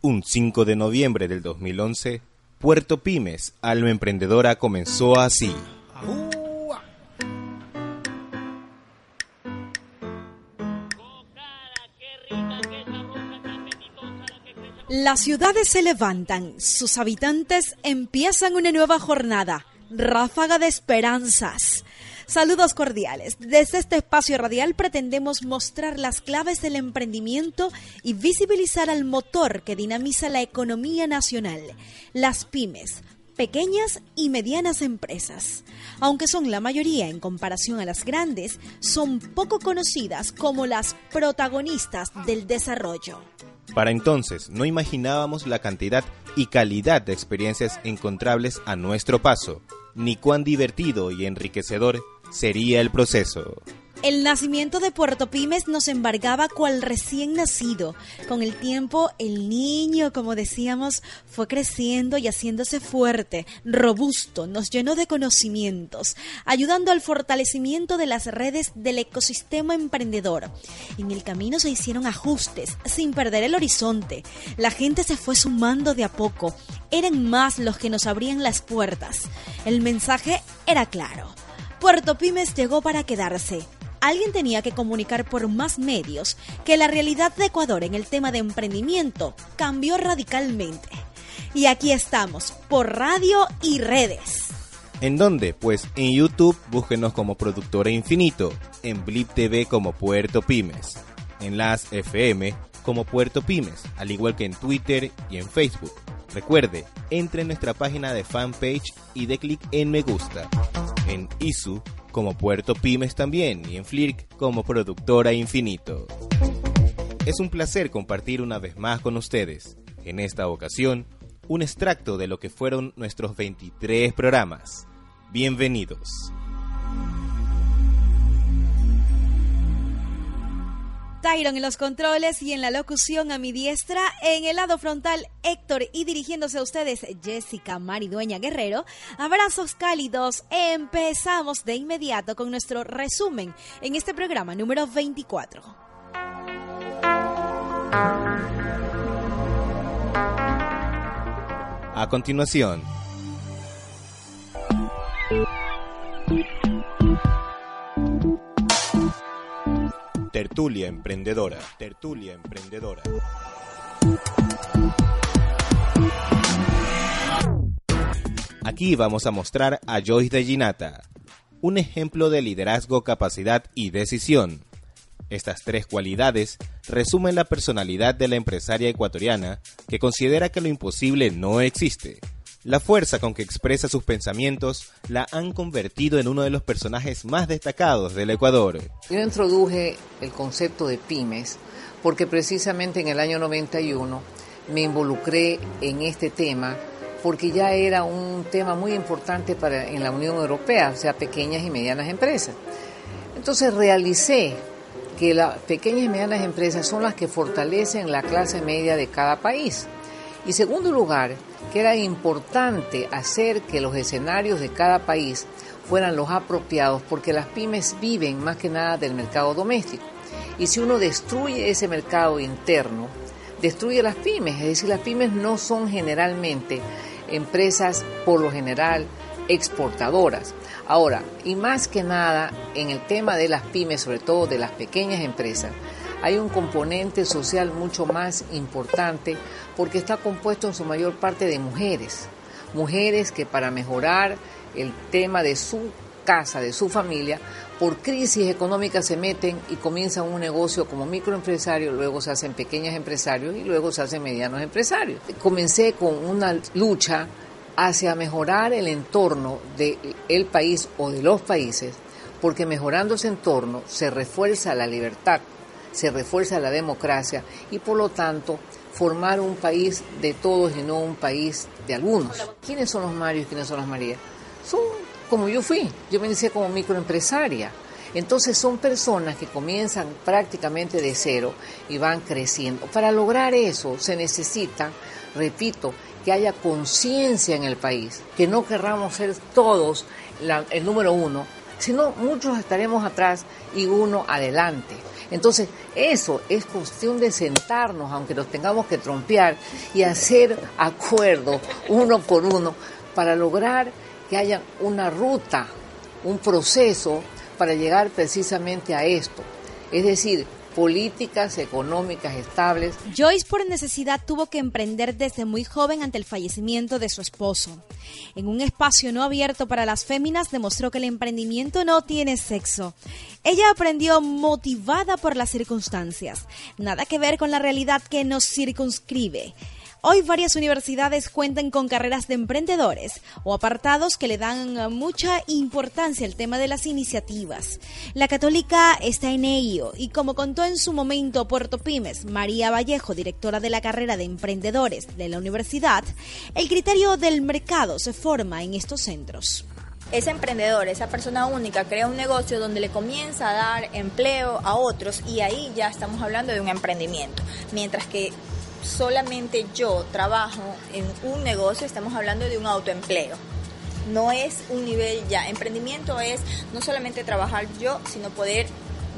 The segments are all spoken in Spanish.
Un 5 de noviembre del 2011, Puerto Pymes, Alma Emprendedora, comenzó así. Las ciudades se levantan, sus habitantes empiezan una nueva jornada, ráfaga de esperanzas. Saludos cordiales. Desde este espacio radial pretendemos mostrar las claves del emprendimiento y visibilizar al motor que dinamiza la economía nacional, las pymes, pequeñas y medianas empresas. Aunque son la mayoría en comparación a las grandes, son poco conocidas como las protagonistas del desarrollo. Para entonces no imaginábamos la cantidad y calidad de experiencias encontrables a nuestro paso, ni cuán divertido y enriquecedor sería el proceso. El nacimiento de Puerto Pymes nos embargaba cual recién nacido. Con el tiempo, el niño, como decíamos, fue creciendo y haciéndose fuerte, robusto, nos llenó de conocimientos, ayudando al fortalecimiento de las redes del ecosistema emprendedor. En el camino se hicieron ajustes, sin perder el horizonte. La gente se fue sumando de a poco. Eran más los que nos abrían las puertas. El mensaje era claro. Puerto Pymes llegó para quedarse alguien tenía que comunicar por más medios que la realidad de Ecuador en el tema de emprendimiento cambió radicalmente. Y aquí estamos, por radio y redes. ¿En dónde? Pues en YouTube búsquenos como Productora Infinito, en Blip TV como Puerto Pymes, en las FM como Puerto Pymes, al igual que en Twitter y en Facebook. Recuerde, entre en nuestra página de fanpage y dé clic en me gusta. En ISU como Puerto Pymes también y en Flirk como productora Infinito. Es un placer compartir una vez más con ustedes, en esta ocasión, un extracto de lo que fueron nuestros 23 programas. Bienvenidos. Tyron en los controles y en la locución a mi diestra, en el lado frontal Héctor y dirigiéndose a ustedes Jessica Maridueña Guerrero. Abrazos cálidos. Empezamos de inmediato con nuestro resumen en este programa número 24. A continuación, Tertulia Emprendedora. Tertulia Emprendedora. Aquí vamos a mostrar a Joyce de Ginata, un ejemplo de liderazgo, capacidad y decisión. Estas tres cualidades resumen la personalidad de la empresaria ecuatoriana que considera que lo imposible no existe la fuerza con que expresa sus pensamientos la han convertido en uno de los personajes más destacados del Ecuador. Yo introduje el concepto de pymes porque precisamente en el año 91 me involucré en este tema porque ya era un tema muy importante para, en la Unión Europea, o sea, pequeñas y medianas empresas. Entonces realicé que las pequeñas y medianas empresas son las que fortalecen la clase media de cada país. Y segundo lugar, que era importante hacer que los escenarios de cada país fueran los apropiados porque las pymes viven más que nada del mercado doméstico. Y si uno destruye ese mercado interno, destruye las pymes. Es decir, las pymes no son generalmente empresas, por lo general, exportadoras. Ahora, y más que nada en el tema de las pymes, sobre todo de las pequeñas empresas, hay un componente social mucho más importante porque está compuesto en su mayor parte de mujeres, mujeres que para mejorar el tema de su casa, de su familia, por crisis económica se meten y comienzan un negocio como microempresario, luego se hacen pequeños empresarios y luego se hacen medianos empresarios. Comencé con una lucha hacia mejorar el entorno del país o de los países, porque mejorando ese entorno se refuerza la libertad, se refuerza la democracia y por lo tanto formar un país de todos y no un país de algunos. ¿Quiénes son los Marios y quiénes son las Marías? Son como yo fui, yo me inicié como microempresaria. Entonces son personas que comienzan prácticamente de cero y van creciendo. Para lograr eso se necesita, repito, que haya conciencia en el país, que no querramos ser todos el número uno, sino muchos estaremos atrás y uno adelante. Entonces, eso es cuestión de sentarnos, aunque nos tengamos que trompear, y hacer acuerdos uno por uno para lograr que haya una ruta, un proceso para llegar precisamente a esto. Es decir, políticas económicas estables. Joyce por necesidad tuvo que emprender desde muy joven ante el fallecimiento de su esposo. En un espacio no abierto para las féminas demostró que el emprendimiento no tiene sexo. Ella aprendió motivada por las circunstancias, nada que ver con la realidad que nos circunscribe. Hoy varias universidades cuentan con carreras de emprendedores o apartados que le dan mucha importancia al tema de las iniciativas. La católica está en ello y como contó en su momento Puerto Pymes, María Vallejo, directora de la carrera de emprendedores de la universidad, el criterio del mercado se forma en estos centros ese emprendedor, esa persona única, crea un negocio donde le comienza a dar empleo a otros y ahí ya estamos hablando de un emprendimiento. Mientras que solamente yo trabajo en un negocio, estamos hablando de un autoempleo. No es un nivel ya. Emprendimiento es no solamente trabajar yo, sino poder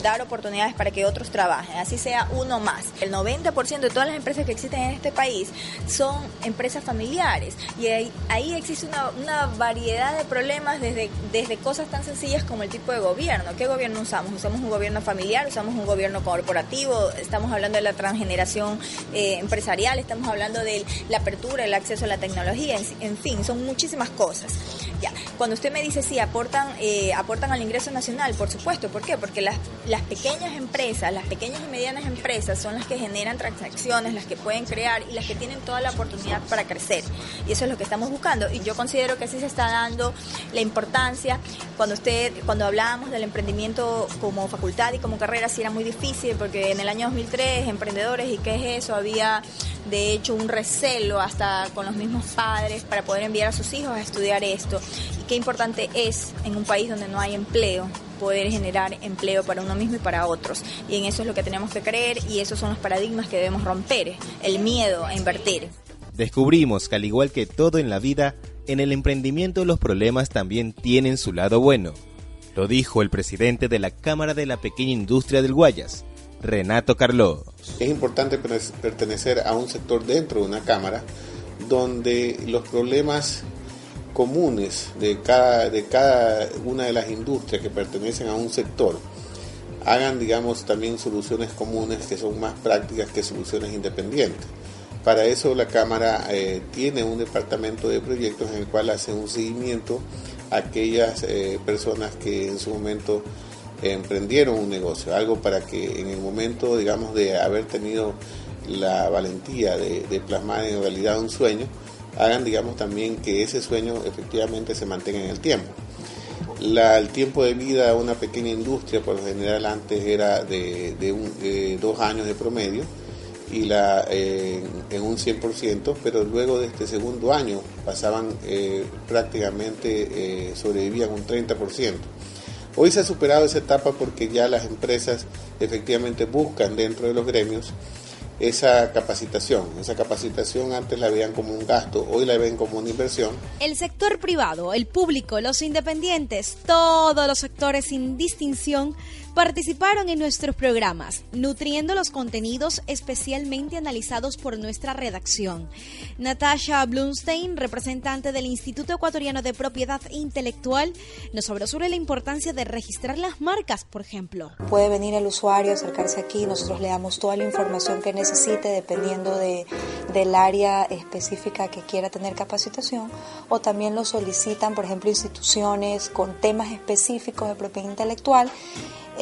dar oportunidades para que otros trabajen, así sea uno más. El 90% de todas las empresas que existen en este país son empresas familiares y ahí, ahí existe una, variedad de problemas desde, desde cosas tan sencillas como el tipo de gobierno. ¿Qué gobierno usamos? ¿Usamos un gobierno familiar? ¿Usamos un gobierno corporativo? Estamos hablando de la transgeneración eh, empresarial, estamos hablando de la apertura, el acceso a la tecnología, en, fin, son muchísimas cosas. Ya, cuando usted me dice si aportan, eh, aportan al ingreso nacional, por supuesto, ¿por qué? Porque las las pequeñas empresas, las pequeñas y medianas empresas son las que generan transacciones, las que pueden crear y las que tienen toda la oportunidad para crecer. Y eso es lo que estamos buscando. Y yo considero que así se está dando la importancia. Cuando usted, cuando hablábamos del emprendimiento como facultad y como carrera, sí era muy difícil porque en el año 2003 emprendedores y qué es eso, había de hecho un recelo hasta con los mismos padres para poder enviar a sus hijos a estudiar esto. Y qué importante es en un país donde no hay empleo poder generar empleo para uno mismo y para otros. Y en eso es lo que tenemos que creer y esos son los paradigmas que debemos romper, el miedo a invertir. Descubrimos que al igual que todo en la vida, en el emprendimiento los problemas también tienen su lado bueno. Lo dijo el presidente de la Cámara de la Pequeña Industria del Guayas, Renato Carló. Es importante pertenecer a un sector dentro de una Cámara donde los problemas comunes de cada, de cada una de las industrias que pertenecen a un sector hagan, digamos, también soluciones comunes que son más prácticas que soluciones independientes. Para eso la Cámara eh, tiene un departamento de proyectos en el cual hace un seguimiento a aquellas eh, personas que en su momento emprendieron un negocio, algo para que en el momento, digamos, de haber tenido la valentía de plasmar en realidad un sueño, hagan, digamos, también que ese sueño efectivamente se mantenga en el tiempo. El tiempo de vida de una pequeña industria, por lo general antes era de, dos años de promedio, y eh, en un 100%, pero luego de este segundo año pasaban eh, prácticamente, eh, sobrevivían un 30%. Hoy se ha superado esa etapa porque ya las empresas efectivamente buscan dentro de los gremios esa capacitación. Esa capacitación antes la veían como un gasto, hoy la ven como una inversión. El sector privado, el público, los independientes, todos los sectores sin distinción participaron en nuestros programas, nutriendo los contenidos especialmente analizados por nuestra redacción. Natasha Blumstein, representante del Instituto Ecuatoriano de Propiedad Intelectual, nos habló sobre la importancia de registrar las marcas, por ejemplo. Puede venir el usuario, acercarse aquí, nosotros le damos toda la información que necesite dependiendo de, del área específica que quiera tener capacitación o también lo solicitan, por ejemplo, instituciones con temas específicos de propiedad intelectual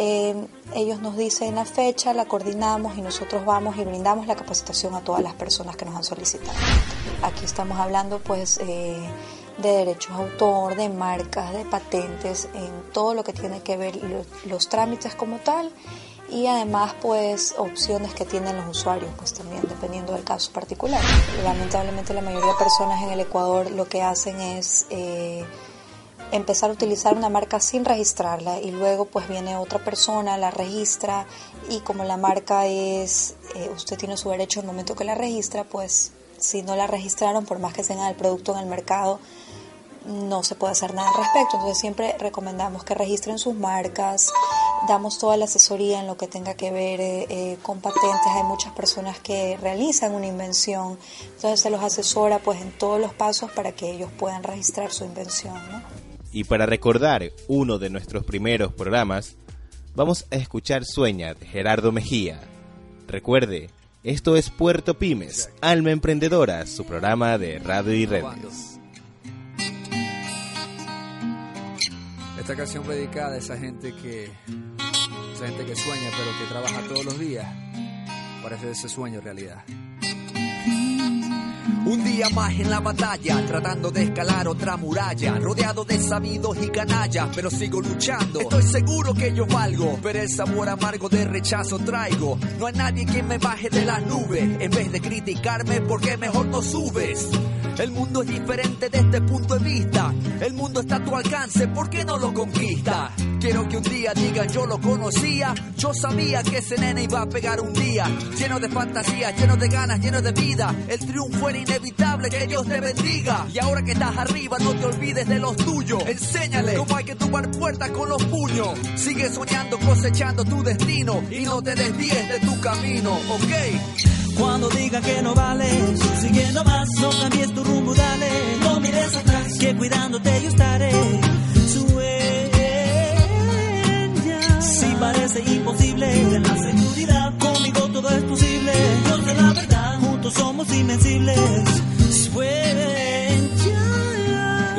eh, ellos nos dicen la fecha, la coordinamos y nosotros vamos y brindamos la capacitación a todas las personas que nos han solicitado. Aquí estamos hablando pues eh, de derechos de autor, de marcas, de patentes, en todo lo que tiene que ver los, los trámites como tal y además pues opciones que tienen los usuarios pues también dependiendo del caso particular. Lamentablemente la mayoría de personas en el Ecuador lo que hacen es eh, empezar a utilizar una marca sin registrarla y luego pues viene otra persona, la registra y como la marca es, eh, usted tiene su derecho en el momento que la registra, pues si no la registraron, por más que tengan el producto en el mercado, no se puede hacer nada al respecto. Entonces siempre recomendamos que registren sus marcas, damos toda la asesoría en lo que tenga que ver eh, eh, con patentes. Hay muchas personas que realizan una invención, entonces se los asesora pues en todos los pasos para que ellos puedan registrar su invención. Y para recordar uno de nuestros primeros programas, vamos a escuchar Sueña de Gerardo Mejía. Recuerde, esto es Puerto Pymes, Alma Emprendedora, su programa de radio y redes. Esta canción dedicada a esa gente que esa gente que sueña pero que trabaja todos los días para hacer ese sueño realidad. Un día más en la batalla, tratando de escalar otra muralla, rodeado de sabidos y canallas, pero sigo luchando. Estoy seguro que yo valgo, pero el sabor amargo de rechazo traigo. No hay nadie que me baje de las nubes, en vez de criticarme, porque mejor no subes? El mundo es diferente desde este punto de vista. El mundo está a tu alcance, ¿por qué no lo conquista? Quiero que un día digan yo lo conocía. Yo sabía que ese nene iba a pegar un día. Lleno de fantasía, lleno de ganas, lleno de vida. El triunfo era inevitable, que Dios te bendiga. Y ahora que estás arriba, no te olvides de los tuyos. Enséñale cómo hay que tomar puertas con los puños. Sigue soñando, cosechando tu destino. Y no te desvíes de tu camino, ¿ok? Cuando digan que no vales, siguiendo más, no cambies tu rumbo, dale. No mires atrás, que cuidándote yo estaré. Sueña. Si parece imposible, ten la seguridad. Conmigo todo es posible. Sé la verdad, juntos somos invencibles. Sueña.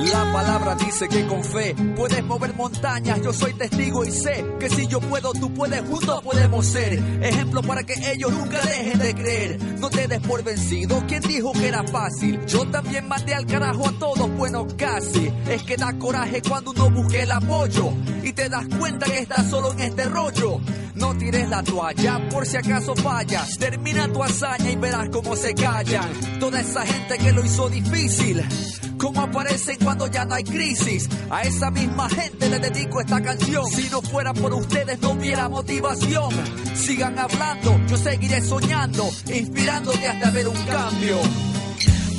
La palabra dice que con fe puedes mover montañas. Yo soy testigo y sé que si yo puedo, tú puedes, juntos podemos ser. Ejemplo para que ellos nunca dejen de creer. No te des por vencido. ¿Quién dijo que era fácil? Yo también maté al carajo a todos, bueno, casi. Es que da coraje cuando uno busque el apoyo y te das cuenta que estás solo en este rollo. No tires la toalla por si acaso fallas. Termina tu hazaña y verás cómo se callan. Toda esa gente que lo hizo difícil. Cómo aparecen cuando ya no hay crisis. A esa misma gente le dedico esta canción. Si no fuera por ustedes no hubiera motivación. Sigan hablando, yo seguiré soñando, inspirándote hasta ver un cambio.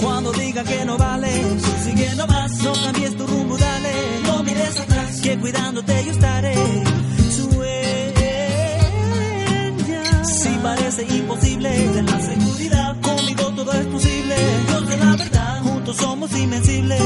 Cuando digan que no vales, siguiendo más, no cambies tu rumbo, dale. No mires atrás, que cuidándote yo estaré. Sueña. Si parece imposible, ten la seguridad, conmigo todo es posible. Yo sé la verdad, somos invencibles.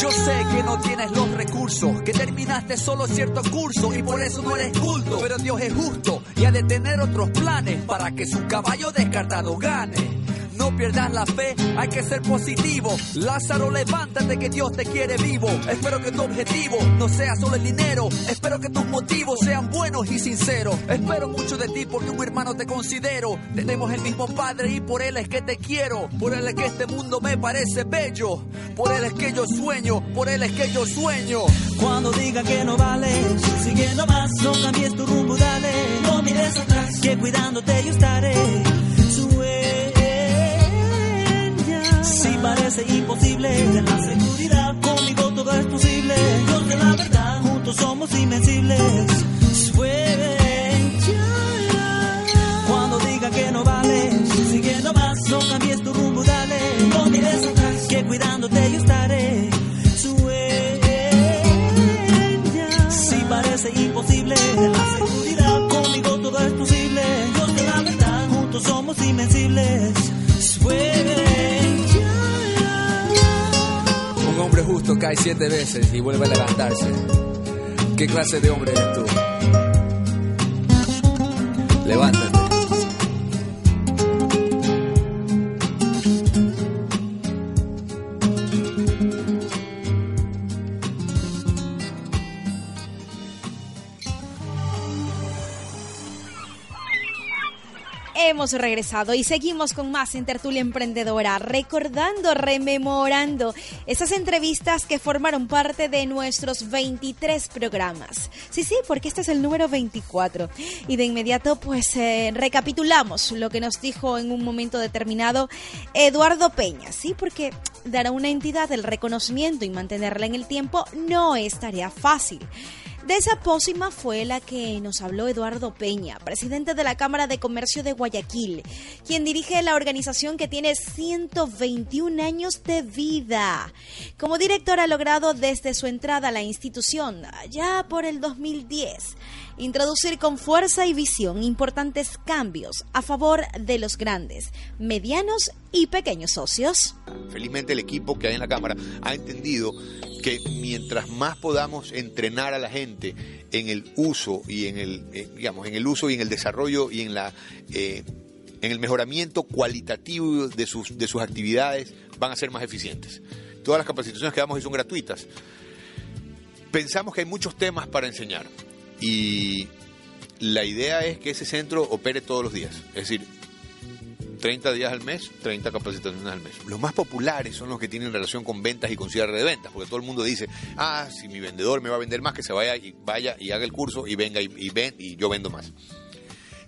Yo sé que no tienes los recursos, que terminaste solo cierto curso y por eso no eres culto. Pero Dios es justo y ha de tener otros planes para que su caballo descartado gane. No pierdas la fe, hay que ser positivo. Lázaro, levántate que Dios te quiere vivo. Espero que tu objetivo no sea solo el dinero. Espero que tus motivos sean buenos y sinceros. Espero mucho de ti porque un hermano te considero. Tenemos el mismo padre y por él es que te quiero. Por él es que este mundo me parece bello. Por él es que yo sueño, por él es que yo sueño. Cuando digan que no vales, siguiendo más, no cambies tu rumbo, dale. No mires atrás, que cuidándote yo estaré. Si parece imposible, ten la seguridad, conmigo todo es posible. Sé la verdad, juntos somos invencibles. Cuando digan que no vales, siguiendo más, no cambies tu rumbo, dale. No mires atrás, que cuidándote yo estaré. Sueña. Si parece imposible, ten la seguridad, conmigo todo es posible. Sé la verdad, juntos somos invencibles. Justo cae siete veces y vuelve a levantarse. ¿Qué clase de hombre eres tú? Levántate. Hemos regresado y seguimos con más en Tertulia Emprendedora, recordando, rememorando esas entrevistas que formaron parte de nuestros 23 programas. Sí, sí, porque este es el número 24. Y de inmediato, pues eh, recapitulamos lo que nos dijo en un momento determinado Eduardo Peña, ¿sí? Porque dar a una entidad el reconocimiento y mantenerla en el tiempo no es tarea fácil. De esa pócima fue la que nos habló Eduardo Peña, presidente de la Cámara de Comercio de Guayaquil, quien dirige la organización que tiene 121 años de vida. Como director ha logrado desde su entrada a la institución, ya por el 2010, introducir con fuerza y visión importantes cambios a favor de los grandes, medianos y pequeños socios. Felizmente el equipo que hay en la Cámara ha entendido que mientras más podamos entrenar a la gente en el uso y en el, eh, digamos, en el uso y en el desarrollo y en la eh, en el mejoramiento cualitativo de sus, de sus actividades, van a ser más eficientes. Todas las capacitaciones que damos son gratuitas. Pensamos que hay muchos temas para enseñar y la idea es que ese centro opere todos los días. Es decir, 30 días al mes, 30 capacitaciones al mes. Los más populares son los que tienen relación con ventas y con cierre de ventas, porque todo el mundo dice, ah, si mi vendedor me va a vender más, que se vaya y vaya y haga el curso y venga y, y ven y yo vendo más.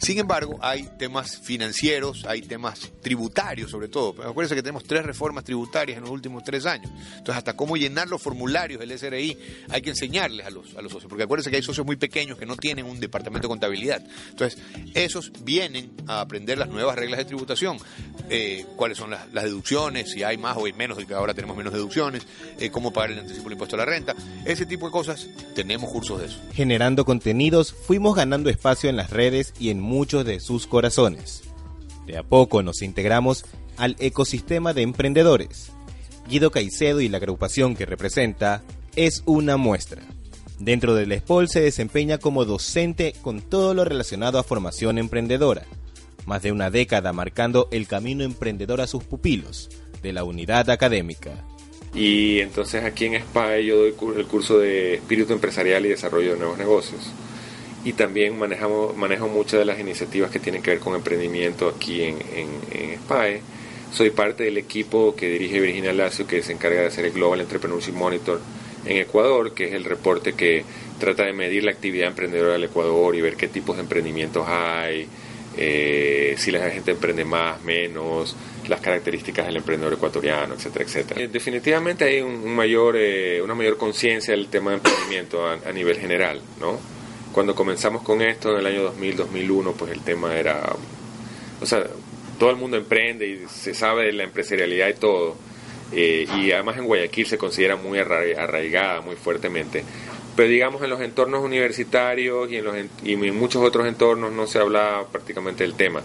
Sin embargo, hay temas financieros, hay temas tributarios sobre todo. Acuérdense que tenemos tres reformas tributarias en los últimos tres años. Entonces, hasta cómo llenar los formularios del SRI hay que enseñarles a los, a los socios. Porque acuérdense que hay socios muy pequeños que no tienen un departamento de contabilidad. Entonces, esos vienen a aprender las nuevas reglas de tributación. Eh, cuáles son las, deducciones, si hay más o hay menos, y que ahora tenemos menos deducciones, eh, cómo pagar el anticipo del impuesto a la renta. Ese tipo de cosas, tenemos cursos de eso. Generando contenidos, fuimos ganando espacio en las redes y en muchos de sus corazones. De a poco nos integramos al ecosistema de emprendedores. Guido Caicedo y la agrupación que representa es una muestra. Dentro del SPOL se desempeña como docente con todo lo relacionado a formación emprendedora, más de una década marcando el camino emprendedor a sus pupilos de la unidad académica. Y entonces aquí en SPAE yo doy el curso de espíritu empresarial y desarrollo de nuevos negocios y también manejamos, manejo muchas de las iniciativas que tienen que ver con emprendimiento aquí en, en, SPAE. Soy parte del equipo que dirige Virginia Lacio, que se encarga de hacer el Global Entrepreneurship Monitor en Ecuador, que es el reporte que trata de medir la actividad emprendedora del Ecuador y ver qué tipos de emprendimientos hay, eh, si la gente emprende más, menos, las características del emprendedor ecuatoriano, etcétera, etcétera. Eh, definitivamente hay un mayor, eh, una mayor conciencia del tema de emprendimiento a, a nivel general, ¿no? Cuando comenzamos con esto en el año 2000, 2001, pues el tema era, o sea, todo el mundo emprende y se sabe de la empresarialidad y todo, eh, y además en Guayaquil se considera muy arraigada, muy fuertemente. Pero digamos en los entornos universitarios y en, los, y en muchos otros entornos no se habla prácticamente del tema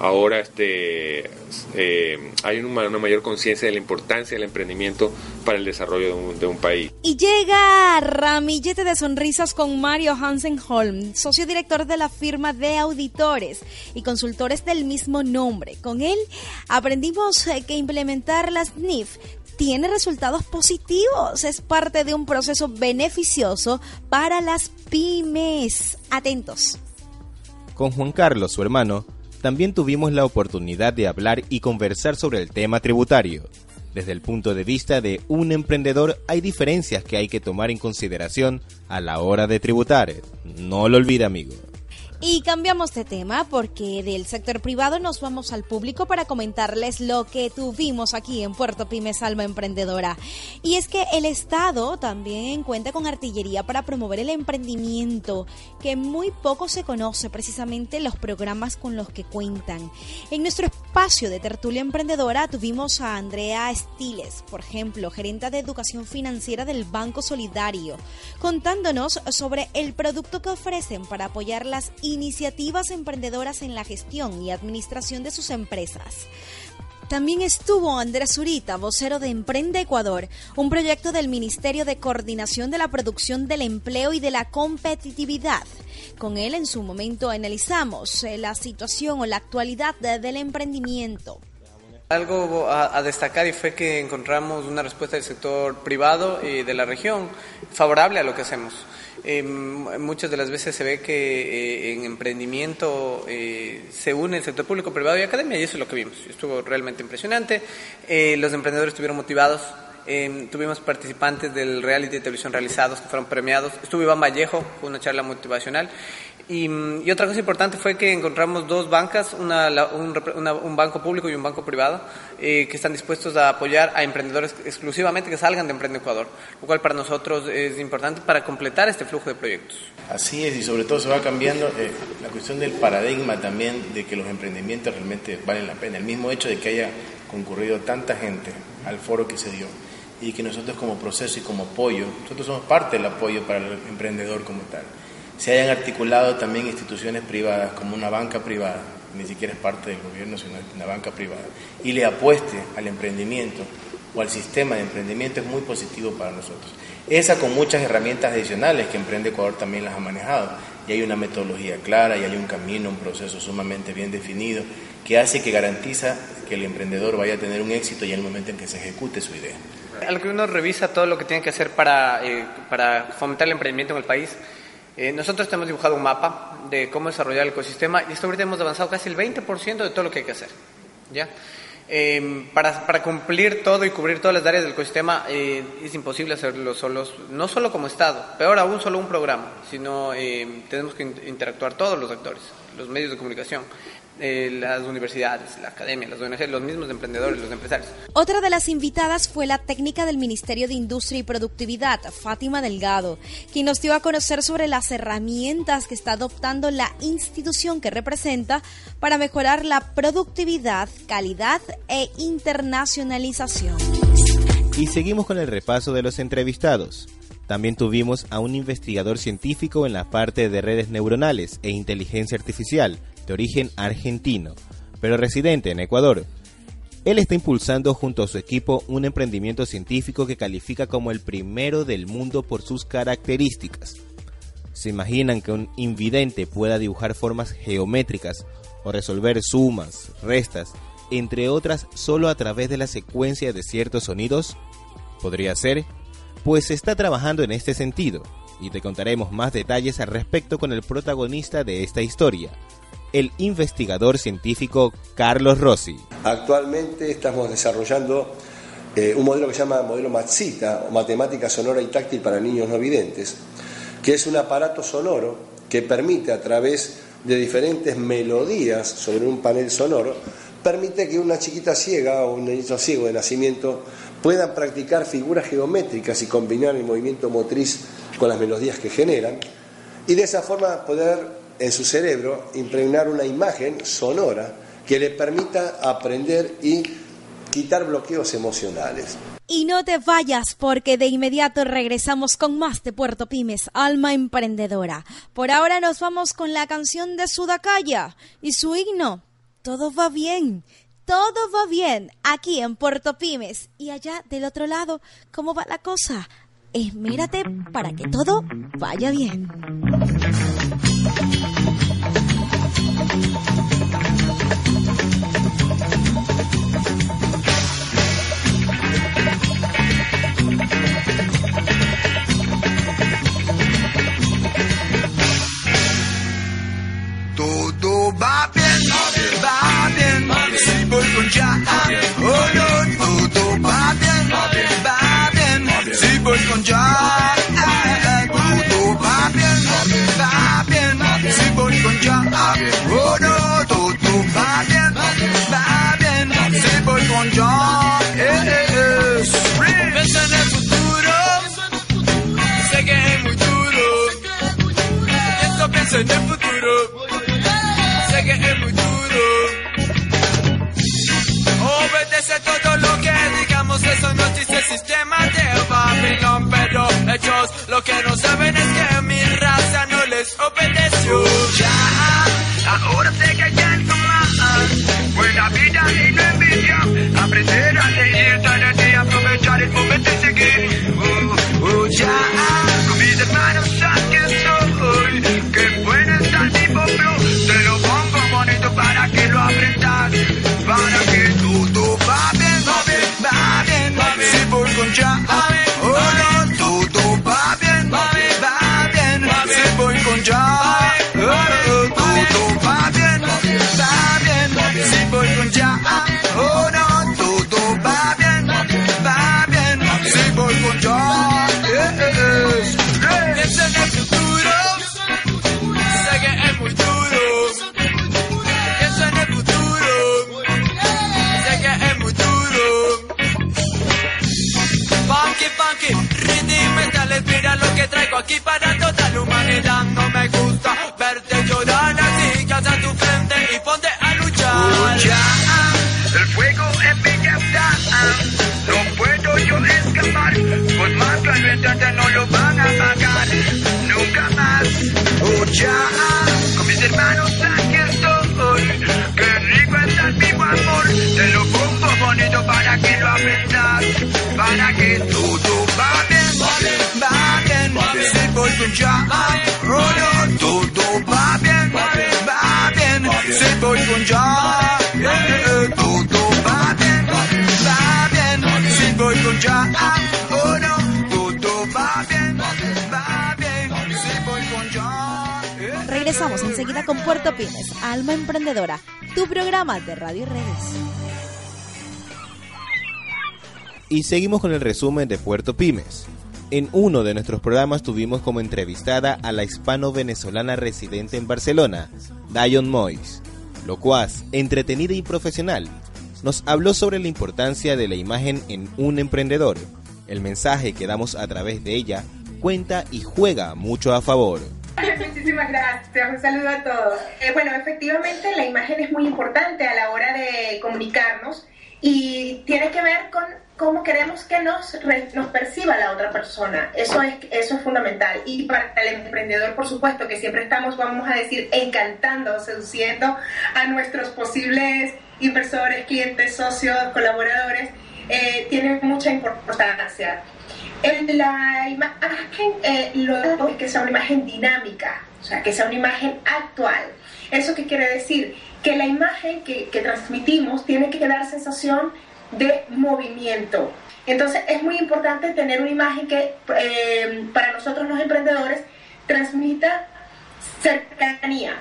ahora este, eh, hay una, mayor conciencia de la importancia del emprendimiento para el desarrollo de un, país. Y llega Ramillete de Sonrisas con Mario Hansen Holm, socio director de la firma de auditores y consultores del mismo nombre. Con él aprendimos eh, que implementar las NIF tiene resultados positivos, es parte de un proceso beneficioso para las pymes. Atentos. Con Juan Carlos, su hermano, también tuvimos la oportunidad de hablar y conversar sobre el tema tributario. Desde el punto de vista de un emprendedor hay diferencias que hay que tomar en consideración a la hora de tributar. No lo olvide amigo. Y cambiamos de tema porque del sector privado nos vamos al público para comentarles lo que tuvimos aquí en Puerto Pymes Alma Emprendedora. Y es que el Estado también cuenta con artillería para promover el emprendimiento, que muy poco se conoce precisamente los programas con los que cuentan. En nuestro espacio de tertulia emprendedora tuvimos a Andrea Estiles, por ejemplo, gerente de educación financiera del Banco Solidario, contándonos sobre el producto que ofrecen para apoyar las iniciativas emprendedoras en la gestión y administración de sus empresas. También estuvo Andrés Zurita, vocero de Emprende Ecuador, un proyecto del Ministerio de Coordinación de la Producción del Empleo y de la Competitividad. Con él en su momento analizamos eh, la situación o la actualidad del emprendimiento. Algo a, destacar y fue que encontramos una respuesta del sector privado y de la región favorable a lo que hacemos. Eh, muchas de las veces se ve que eh, en emprendimiento eh, se une el sector público, privado y academia y eso es lo que vimos. Estuvo realmente impresionante. los emprendedores estuvieron motivados. tuvimos participantes del reality de televisión realizados que fueron premiados. Estuvo Iván Vallejo, una charla motivacional. Y, otra cosa importante fue que encontramos dos bancas, una, un, banco público y un banco privado, eh, que están dispuestos a apoyar a emprendedores exclusivamente que salgan de Emprende Ecuador, lo cual para nosotros es importante para completar este flujo de proyectos. Así es, y sobre todo se va cambiando eh, la cuestión del paradigma también de que los emprendimientos realmente valen la pena. El mismo hecho de que haya concurrido tanta gente al foro que se dio y que nosotros como proceso y como apoyo, nosotros somos parte del apoyo para el emprendedor como tal se hayan articulado también instituciones privadas como una banca privada, ni siquiera es parte del gobierno, sino una banca privada, y le apueste al emprendimiento o al sistema de emprendimiento es muy positivo para nosotros. Esa con muchas herramientas adicionales que Emprende Ecuador también las ha manejado, y hay una metodología clara, y hay un camino, un proceso sumamente bien definido, que hace que garantiza que el emprendedor vaya a tener un éxito ya en el momento en que se ejecute su idea. Al que uno revisa todo lo que tiene que hacer para, eh, para fomentar el emprendimiento en el país, eh, nosotros tenemos dibujado un mapa de cómo desarrollar el ecosistema y hasta ahorita hemos avanzado casi el 20% de todo lo que hay que hacer. ¿ya? Em, para, cumplir todo y cubrir todas las áreas del ecosistema eh, es imposible hacerlo solos, no solo como Estado, peor aún solo un programa, sino em, tenemos que interactuar todos los actores, los medios de comunicación, eh, las universidades, la academia, las ONG, los mismos emprendedores, los empresarios. Otra de las invitadas fue la técnica del Ministerio de Industria y Productividad, Fátima Delgado, quien nos dio a conocer sobre las herramientas que está adoptando la institución que representa para mejorar la productividad, calidad e internacionalización. Y seguimos con el repaso de los entrevistados. También tuvimos a un investigador científico en la parte de redes neuronales e inteligencia artificial, de origen argentino, pero residente en Ecuador. Él está impulsando junto a su equipo un emprendimiento científico que califica como el primero del mundo por sus características. ¿Se imaginan que un invidente pueda dibujar formas geométricas o resolver sumas, restas, entre otras, solo a través de la secuencia de ciertos sonidos? ¿Podría ser? Pues se está trabajando en este sentido, y te contaremos más detalles al respecto con el protagonista de esta historia, el investigador científico Carlos Rossi. Actualmente estamos desarrollando eh, un modelo que se llama modelo Matsita, o Matemática Sonora y Táctil para Niños No Videntes, que es un aparato sonoro que permite a través de diferentes melodías sobre un panel sonoro, permite que una chiquita ciega o un niño ciego de nacimiento puedan practicar figuras geométricas y combinar el movimiento motriz con las melodías que generan, y de esa forma poder en su cerebro impregnar una imagen sonora que le permita aprender y quitar bloqueos emocionales. Y no te vayas porque de inmediato regresamos con más de Puerto Pymes, Alma Emprendedora. Por ahora nos vamos con la canción de Sudacaya y su himno. Todo va bien, todo va bien aquí en Puerto Pymes. Y allá del otro lado, ¿cómo va la cosa? Esmérate para que todo vaya bien. Va bien, va bien, si voy con ya, oh no, todo va bien, va bien, si voy con ya, todo va bien, va bien, si voy con ya, oh no, todo va bien, va bien, si voy con ya, piensa en el futuro, sé que es muy duro, esto piensa en el futuro Obedece todo lo que digamos, eso no dice el sistema de Babylon, pero ellos lo que no saben es que mi raza no les obedeció. Ya, ahora sé que ya es más. Buena vida y no envidia, aprender a leer, y aprovechar el momento y seguir. Oh, oh, ya, job. Alma Emprendedora, tu programa de radio y redes. Y seguimos con el resumen de Puerto Pymes. En uno de nuestros programas tuvimos como entrevistada a la hispano-venezolana residente en Barcelona, Dion Mois, locuaz, entretenida y profesional. Nos habló sobre la importancia de la imagen en un emprendedor. El mensaje que damos a través de ella cuenta y juega mucho a favor. Muchísimas gracias, un saludo a todos. Eh, bueno, efectivamente la imagen es muy importante a la hora de comunicarnos y tiene que ver con cómo queremos que nos, nos perciba la otra persona. Eso es, eso es fundamental. Y para el emprendedor, por supuesto, que siempre estamos, vamos a decir, encantando, seduciendo a nuestros posibles inversores, clientes, socios, colaboradores, eh, tiene mucha importancia. El- la imagen, eh, lo es que sea una imagen dinámica, o sea, que sea una imagen actual. ¿Eso qué quiere decir? Que la imagen que, que transmitimos tiene que dar sensación de movimiento. Entonces es muy importante tener una imagen que eh, para nosotros los emprendedores transmita cercanía,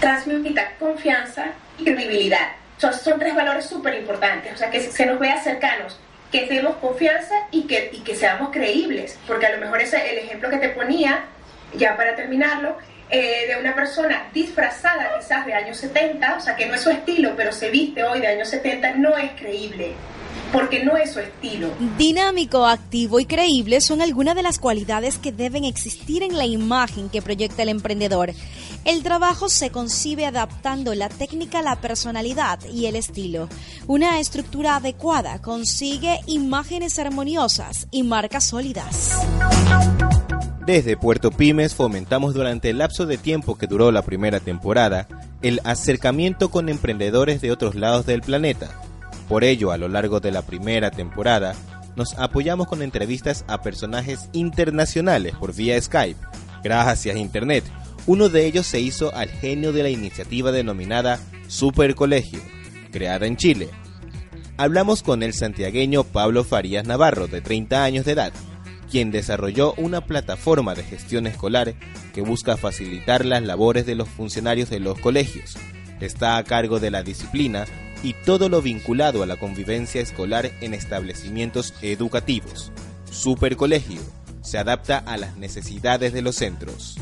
transmita confianza y credibilidad. Sea, son tres valores súper importantes, o sea, que se nos vea cercanos, que demos confianza y que, y que seamos creíbles, porque a lo mejor ese el ejemplo que te ponía, ya para terminarlo, eh, de una persona disfrazada quizás de años 70, o sea, que no es su estilo, pero se viste hoy de años 70, no es creíble, porque no es su estilo. Dinámico, activo y creíble son algunas de las cualidades que deben existir en la imagen que proyecta el emprendedor. El trabajo se concibe adaptando la técnica a la personalidad y el estilo. Una estructura adecuada consigue imágenes armoniosas y marcas sólidas. Desde Puerto Pymes fomentamos durante el lapso de tiempo que duró la primera temporada el acercamiento con emprendedores de otros lados del planeta. Por ello, a lo largo de la primera temporada, nos apoyamos con entrevistas a personajes internacionales por vía Skype. Gracias Internet. Uno de ellos se hizo al genio de la iniciativa denominada Super Colegio, creada en Chile. Hablamos con el santiagueño Pablo Farías Navarro, de 30 años de edad, quien desarrolló una plataforma de gestión escolar que busca facilitar las labores de los funcionarios de los colegios. Está a cargo de la disciplina y todo lo vinculado a la convivencia escolar en establecimientos educativos. Supercolegio se adapta a las necesidades de los centros.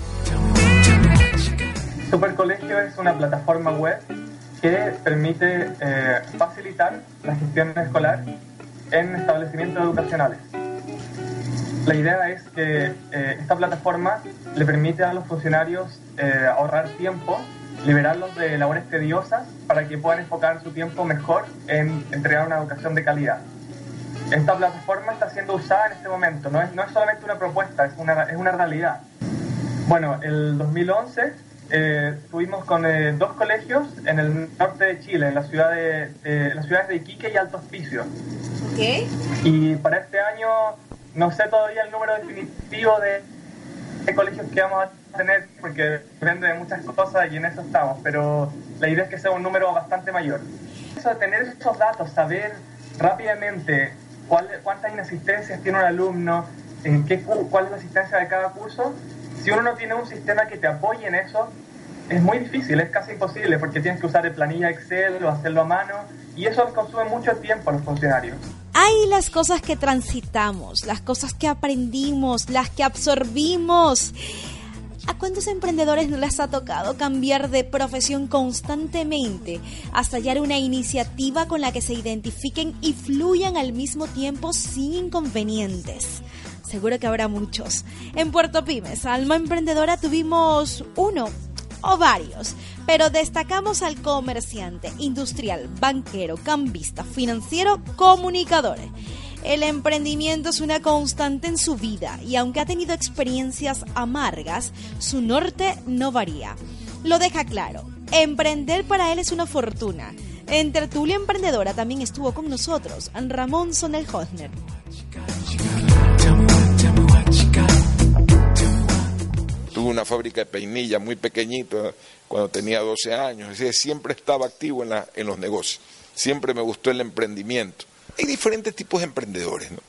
Supercolegio es una plataforma web que permite eh, facilitar la gestión escolar en establecimientos educacionales. La idea es que eh, esta plataforma le permite a los funcionarios eh, ahorrar tiempo, liberarlos de labores tediosas para que puedan enfocar su tiempo mejor en entregar una educación de calidad. Esta plataforma está siendo usada en este momento, no es, no es solamente una propuesta, es una, es una realidad. Bueno, el 2011 eh, estuvimos con eh, dos colegios en el norte de Chile, en la ciudad de, de- las ciudades de Iquique y Alto Hospicio. Y para este año no sé todavía el número definitivo de, de colegios que vamos a tener porque depende de muchas cosas y en eso estamos, pero la idea es que sea un número bastante mayor. Eso de tener esos datos, saber rápidamente cuántas inasistencias tiene un alumno, en qué, cu- cuál es la asistencia de cada curso, si uno no tiene un sistema que te apoye en eso, es muy difícil, es casi imposible porque tienes que usar el planilla Excel o hacerlo a mano y eso consume mucho tiempo a los funcionarios. Hay las cosas que transitamos, las cosas que aprendimos, las que absorbimos. ¿A cuántos emprendedores no les ha tocado cambiar de profesión constantemente hasta hallar una iniciativa con la que se identifiquen y fluyan al mismo tiempo sin inconvenientes? Seguro que habrá muchos. En Puerto Pymes, Alma Emprendedora, tuvimos uno o varios, pero destacamos al comerciante, industrial, banquero, cambista, financiero, comunicador. El emprendimiento es una constante en su vida y aunque ha tenido experiencias amargas, su norte no varía. Lo deja claro, emprender para él es una fortuna. En Tertulia Emprendedora también estuvo con nosotros Ramón Sonel Hosner. Tuve una fábrica de peinillas muy pequeñita cuando tenía 12 años, siempre estaba activo en, la, en los negocios, siempre me gustó el emprendimiento hay diferentes tipos de emprendedores, ¿no?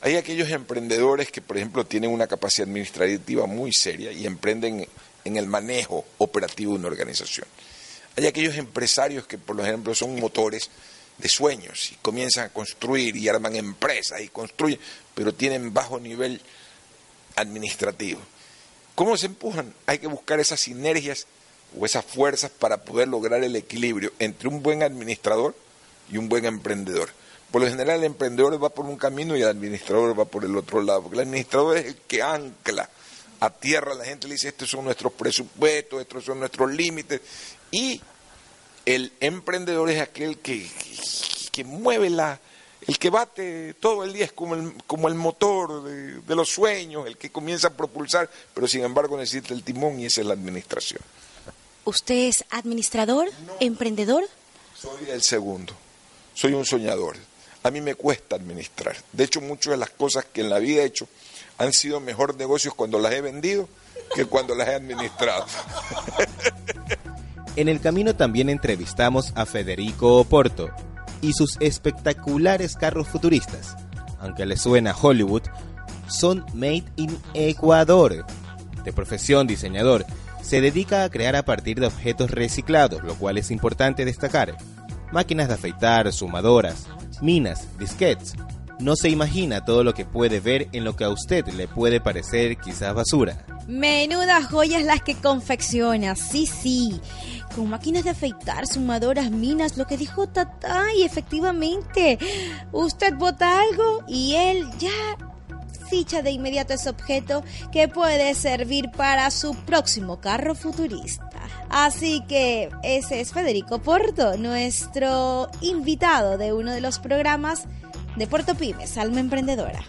Hay aquellos emprendedores que, por ejemplo, tienen una capacidad administrativa muy seria y emprenden en el manejo operativo de una organización. Hay aquellos empresarios que, por ejemplo, son motores de sueños y comienzan a construir y arman empresas y construyen, pero tienen bajo nivel administrativo. ¿Cómo se empujan? Hay que buscar esas sinergias o esas fuerzas para poder lograr el equilibrio entre un buen administrador y un buen emprendedor. Por lo general el emprendedor va por un camino y el administrador va por el otro lado, porque el administrador es el que ancla a tierra la gente, le dice, estos son nuestros presupuestos, estos son nuestros límites, y el emprendedor es aquel que, que mueve la, el que bate todo el día es como el, como el motor de, de, los sueños, el que comienza a propulsar, pero sin embargo necesita el timón y esa es la administración. ¿Usted es administrador, emprendedor? Soy el segundo, soy un soñador. A mí me cuesta administrar. De hecho, muchas de las cosas que en la vida he hecho han sido mejor negocios cuando las he vendido que cuando las he administrado. En el camino también entrevistamos a Federico Oporto y sus espectaculares carros futuristas. Aunque le suena a Hollywood, son made in Ecuador. De profesión diseñador, se dedica a crear a partir de objetos reciclados, lo cual es importante destacar. Máquinas de afeitar, sumadoras, minas, disquets. No se imagina todo lo que puede ver en lo que a usted le puede parecer quizás basura. Menudas joyas las que confecciona, sí, sí. Con máquinas de afeitar, sumadoras, minas, lo que dijo Tata, y efectivamente, usted bota algo y él ya ficha de inmediato ese objeto que puede servir para su próximo carro futurista. Así que ese es Federico Porto, nuestro invitado de uno de los programas de Puerto Pymes, Alma Emprendedora.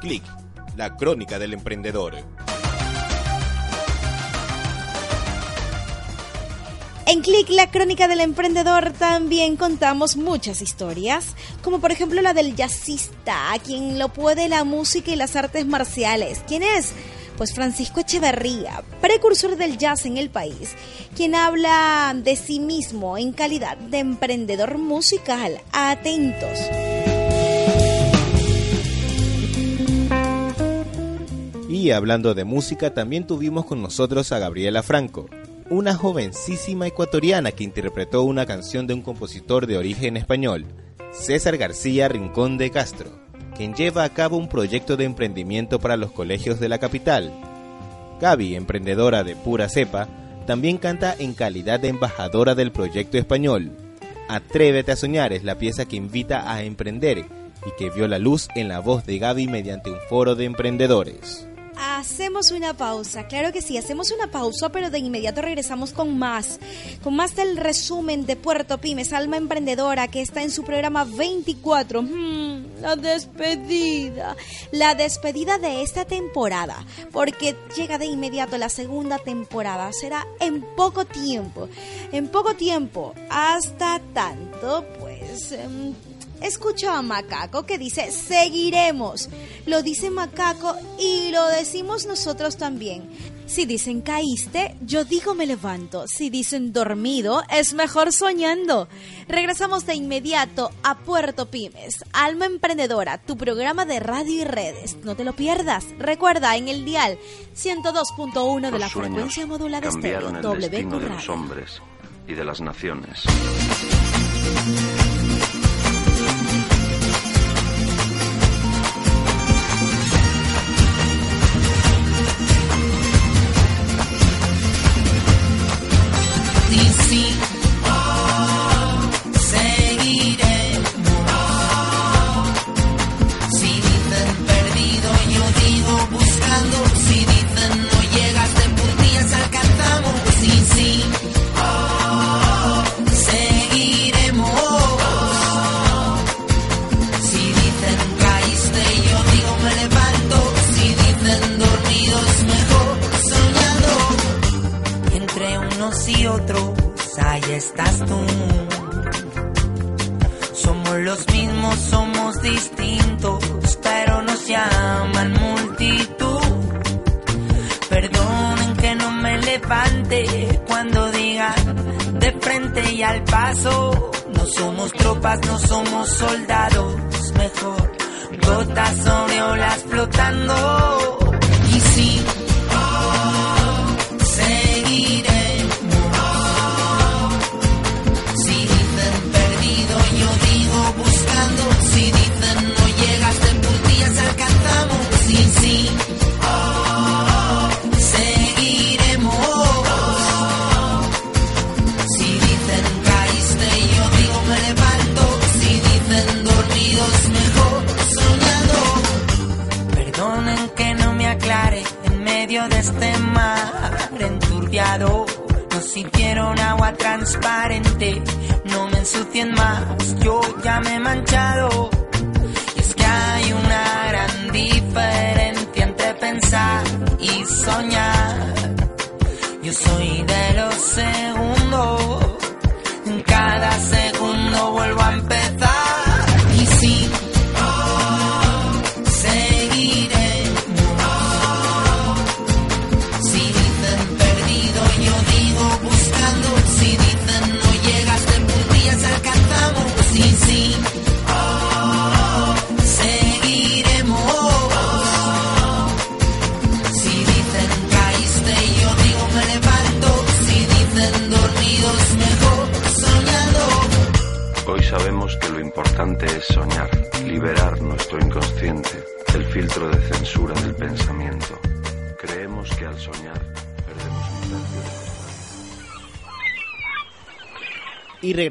Clic, la crónica del emprendedor. En Click, la crónica del emprendedor, también contamos muchas historias, como por ejemplo la del jazzista, a quien lo puede la música y las artes marciales. ¿Quién es? Pues Francisco Echeverría, precursor del jazz en el país, quien habla de sí mismo en calidad de emprendedor musical. Atentos. Y hablando de música, también tuvimos con nosotros a Gabriela Franco, una jovencísima ecuatoriana que interpretó una canción de un compositor de origen español, César García Rincón de Castro, quien lleva a cabo un proyecto de emprendimiento para los colegios de la capital. Gaby, emprendedora de pura cepa, también canta en calidad de embajadora del proyecto español. Atrévete a soñar es la pieza que invita a emprender y que vio la luz en la voz de Gaby mediante un foro de emprendedores. Hacemos una pausa, claro que sí, hacemos una pausa, pero de inmediato regresamos con más, con más del resumen de Puerto Pymes, Alma Emprendedora, que está en su programa 24. Hmm, la despedida, la despedida de esta temporada, porque llega de inmediato la segunda temporada, será en poco tiempo, en poco tiempo, hasta tanto, pues... Em, Escucho a Macaco que dice, seguiremos. Lo dice Macaco y lo decimos nosotros también. Si dicen caíste, yo digo me levanto. Si dicen dormido, es mejor soñando. Regresamos de inmediato a Puerto Pymes, Alma Emprendedora, tu programa de radio y redes. No te lo pierdas. Recuerda en el dial 102.1 de la frecuencia modulada el destino de los hombres y de las naciones.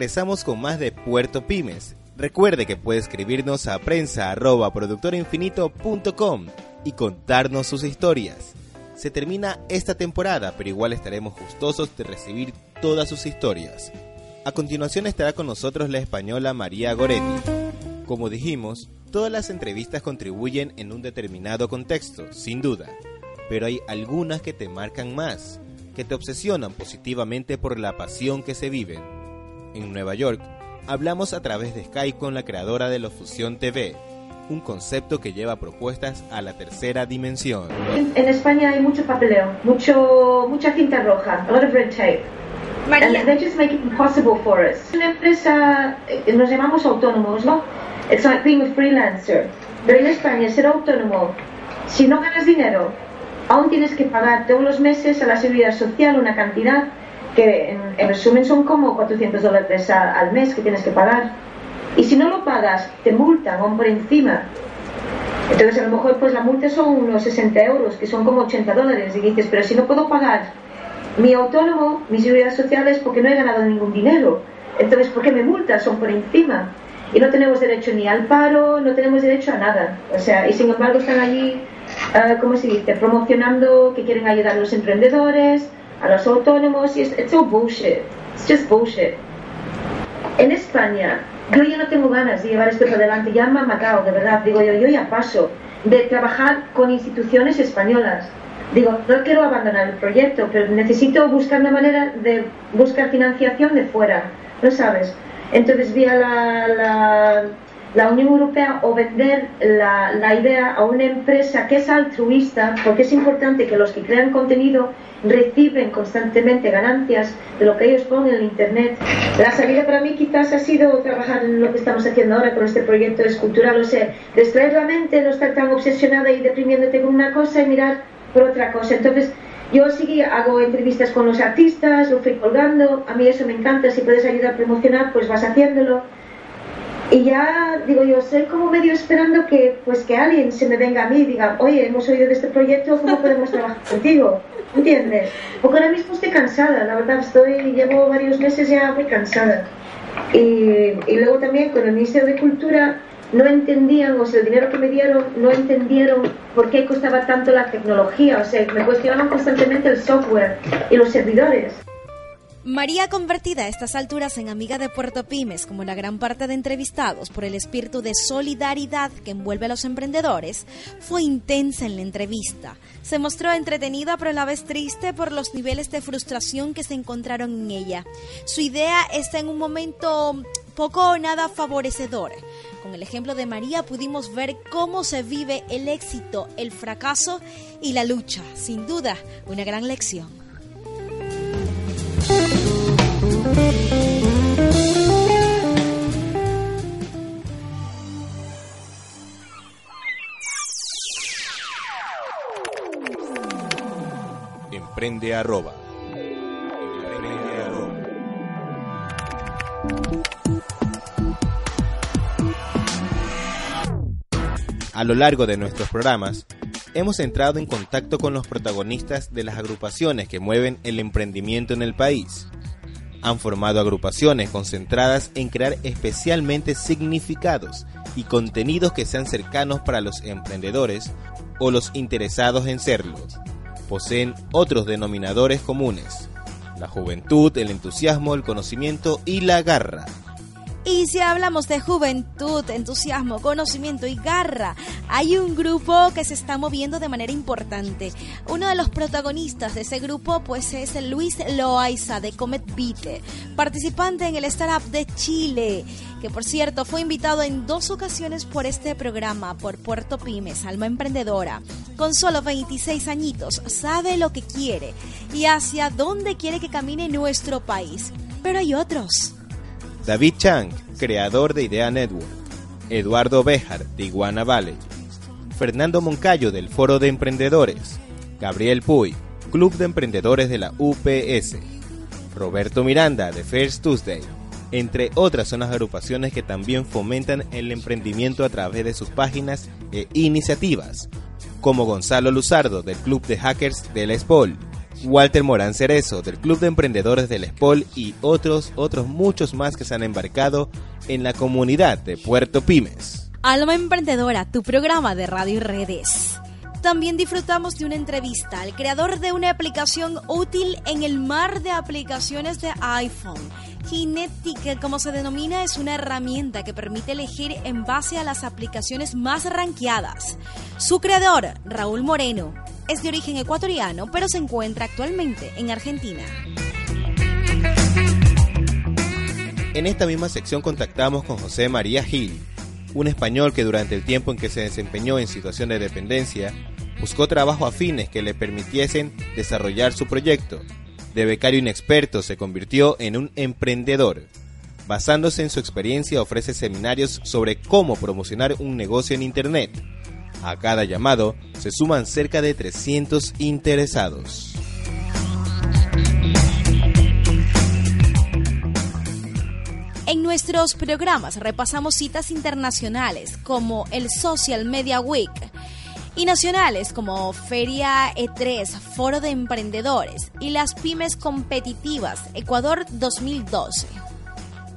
Regresamos con más de Puerto Pymes. Recuerde que puede escribirnos a prensa arroba productorinfinito.com y contarnos sus historias. Se termina esta temporada, pero igual estaremos gustosos de recibir todas sus historias. A continuación estará con nosotros la española María Goretti. Como dijimos, todas las entrevistas contribuyen en un determinado contexto, sin duda, pero hay algunas que te marcan más, que te obsesionan positivamente por la pasión que se viven. En Nueva York, hablamos a través de Skype con la creadora de Lofusión TV, un concepto que lleva propuestas a la tercera dimensión. En, en España hay mucho papeleo, mucho, mucha cinta roja, a lot of red tape. María. And they just make it impossible for us. Una empresa, eh, nos llamamos autónomos, ¿no? It's like being a freelancer. Pero en España, ser autónomo, si no ganas dinero, aún tienes que pagar todos los meses a la seguridad social una cantidad que en, en resumen son como 400 dólares al mes que tienes que pagar. Y si no lo pagas, te multan aún por encima. Entonces a lo mejor pues la multa son unos 60 euros, que son como 80 dólares. Y dices, pero si no puedo pagar mi autónomo, mi seguridad social es porque no he ganado ningún dinero. Entonces, ¿por qué me multas? Son por encima. Y no tenemos derecho ni al paro, no tenemos derecho a nada. O sea, y sin embargo están allí, ah, ¿cómo se dice? Promocionando que quieren ayudar a los emprendedores, a los autónomos, y es it's all bullshit. It's just bullshit. En España, yo ya no tengo ganas de llevar esto para adelante, ya me han matado, de verdad. Digo yo, yo ya paso de trabajar con instituciones españolas. Digo, no quiero abandonar el proyecto, pero necesito buscar una manera de buscar financiación de fuera, ¿no sabes? Entonces, vía la, la, la Unión Europea o vender la, la idea a una empresa que es altruista, porque es importante que los que crean contenido reciben constantemente ganancias de lo que ellos ponen en Internet. La salida para mí quizás ha sido trabajar en lo que estamos haciendo ahora con este proyecto escultural, o sea, distraer la mente, no estar tan obsesionada y deprimiéndote con una cosa y mirar por otra cosa. Entonces, yo sí hago entrevistas con los artistas, lo fui colgando, a mí eso me encanta, si puedes ayudar a promocionar, pues vas haciéndolo. Y ya, digo yo, estoy como medio esperando que pues que alguien se me venga a mí y diga, oye, hemos oído de este proyecto, ¿cómo podemos trabajar contigo? ¿Entiendes? Porque ahora mismo estoy cansada, la verdad, estoy, llevo varios meses ya muy cansada. Y, y luego también con el Ministerio de Cultura no entendían, o sea, el dinero que me dieron, no entendieron por qué costaba tanto la tecnología, o sea, me cuestionaban constantemente el software y los servidores. María, convertida a estas alturas en amiga de Puerto Pymes, como la gran parte de entrevistados por el espíritu de solidaridad que envuelve a los emprendedores, fue intensa en la entrevista. Se mostró entretenida pero a la vez triste por los niveles de frustración que se encontraron en ella. Su idea está en un momento poco o nada favorecedor. Con el ejemplo de María pudimos ver cómo se vive el éxito, el fracaso y la lucha. Sin duda, una gran lección. Emprende arroba. Emprende arroba. A lo largo de nuestros programas, hemos entrado en contacto con los protagonistas de las agrupaciones que mueven el emprendimiento en el país. Han formado agrupaciones concentradas en crear especialmente significados y contenidos que sean cercanos para los emprendedores o los interesados en serlo. Poseen otros denominadores comunes, la juventud, el entusiasmo, el conocimiento y la garra. Y si hablamos de juventud, entusiasmo, conocimiento y garra, hay un grupo que se está moviendo de manera importante. Uno de los protagonistas de ese grupo pues es Luis Loaiza de Comet Beat, participante en el Startup de Chile, que por cierto fue invitado en dos ocasiones por este programa por Puerto Pymes, Alma Emprendedora. Con solo 26 añitos, sabe lo que quiere y hacia dónde quiere que camine nuestro país. Pero hay otros. David Chang, creador de Idea Network, Eduardo Béjar, de Iguana Valley, Fernando Moncayo, del Foro de Emprendedores, Gabriel Puy, Club de Emprendedores de la UPS, Roberto Miranda, de First Tuesday, entre otras son las agrupaciones que también fomentan el emprendimiento a través de sus páginas e iniciativas, como Gonzalo Luzardo, del Club de Hackers del SPOL, Walter Morán Cerezo del Club de Emprendedores del SPOL y otros, otros muchos más que se han embarcado en la comunidad de Puerto Pymes. Alma Emprendedora, tu programa de radio y redes. También disfrutamos de una entrevista al creador de una aplicación útil en el mar de aplicaciones de iPhone. Kinetic, como se denomina, es una herramienta que permite elegir en base a las aplicaciones más ranqueadas. Su creador, Raúl Moreno, es de origen ecuatoriano, pero se encuentra actualmente en Argentina. En esta misma sección contactamos con José María Gil, un español que durante el tiempo en que se desempeñó en situación de dependencia, buscó trabajo afines que le permitiesen desarrollar su proyecto. De becario inexperto se convirtió en un emprendedor. Basándose en su experiencia ofrece seminarios sobre cómo promocionar un negocio en Internet. A cada llamado se suman cerca de 300 interesados. En nuestros programas repasamos citas internacionales como el Social Media Week y nacionales como Feria E3, Foro de Emprendedores y las Pymes Competitivas Ecuador 2012.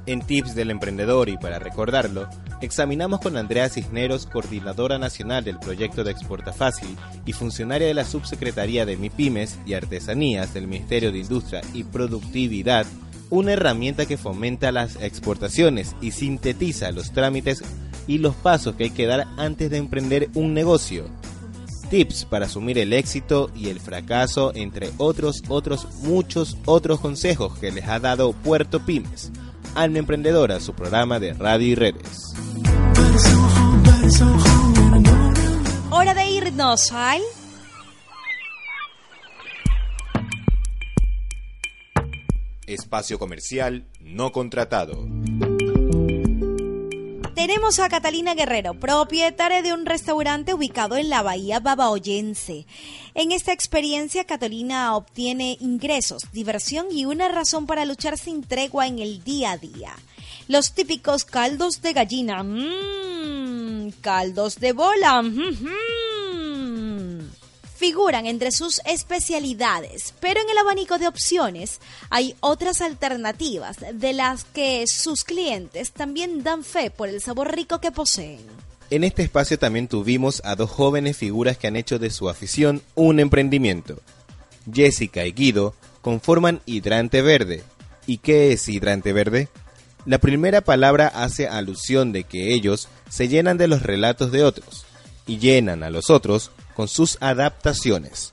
En Tips del Emprendedor y para recordarlo, examinamos con Andrea Cisneros, coordinadora nacional del proyecto de Exporta Fácil y funcionaria de la Subsecretaría de MIPIMES y Artesanías del Ministerio de Industria y Productividad, una herramienta que fomenta las exportaciones y sintetiza los trámites y los pasos que hay que dar antes de emprender un negocio. Tips para asumir el éxito y el fracaso, entre otros, otros, muchos otros consejos que les ha dado Puerto Pymes, Alma Emprendedora, su programa de radio y redes. Hora de irnos al... Espacio comercial no contratado. Tenemos a Catalina Guerrero, propietaria de un restaurante ubicado en la Bahía Babaoyense. En esta experiencia, Catalina obtiene ingresos, diversión y una razón para luchar sin tregua en el día a día. Los típicos caldos de gallina, mmm, caldos de bola, mmm, figuran entre sus especialidades, pero en el abanico de opciones hay otras alternativas de las que sus clientes también dan fe por el sabor rico que poseen. En este espacio también tuvimos a dos jóvenes figuras que han hecho de su afición un emprendimiento. Jessica y Guido conforman Hidrante Verde. ¿Y qué es Hidrante Verde? La primera palabra hace alusión de que ellos se llenan de los relatos de otros y llenan a los otros con sus adaptaciones.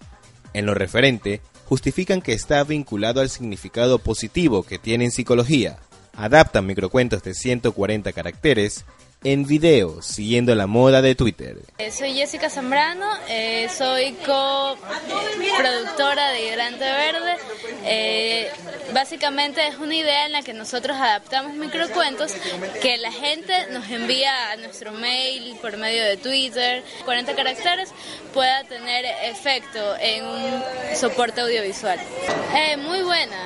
En lo referente, justifican que está vinculado al significado positivo que tiene en psicología. Adaptan microcuentos de 140 caracteres en video, siguiendo la moda de Twitter. Eh, Soy Jessica Zambrano, eh, soy co-productora de Hidrante Verde. Eh, básicamente es una idea en la que nosotros adaptamos microcuentos que la gente nos envía a nuestro mail por medio de Twitter. 40 caracteres pueda tener efecto en un soporte audiovisual. Eh, muy buena,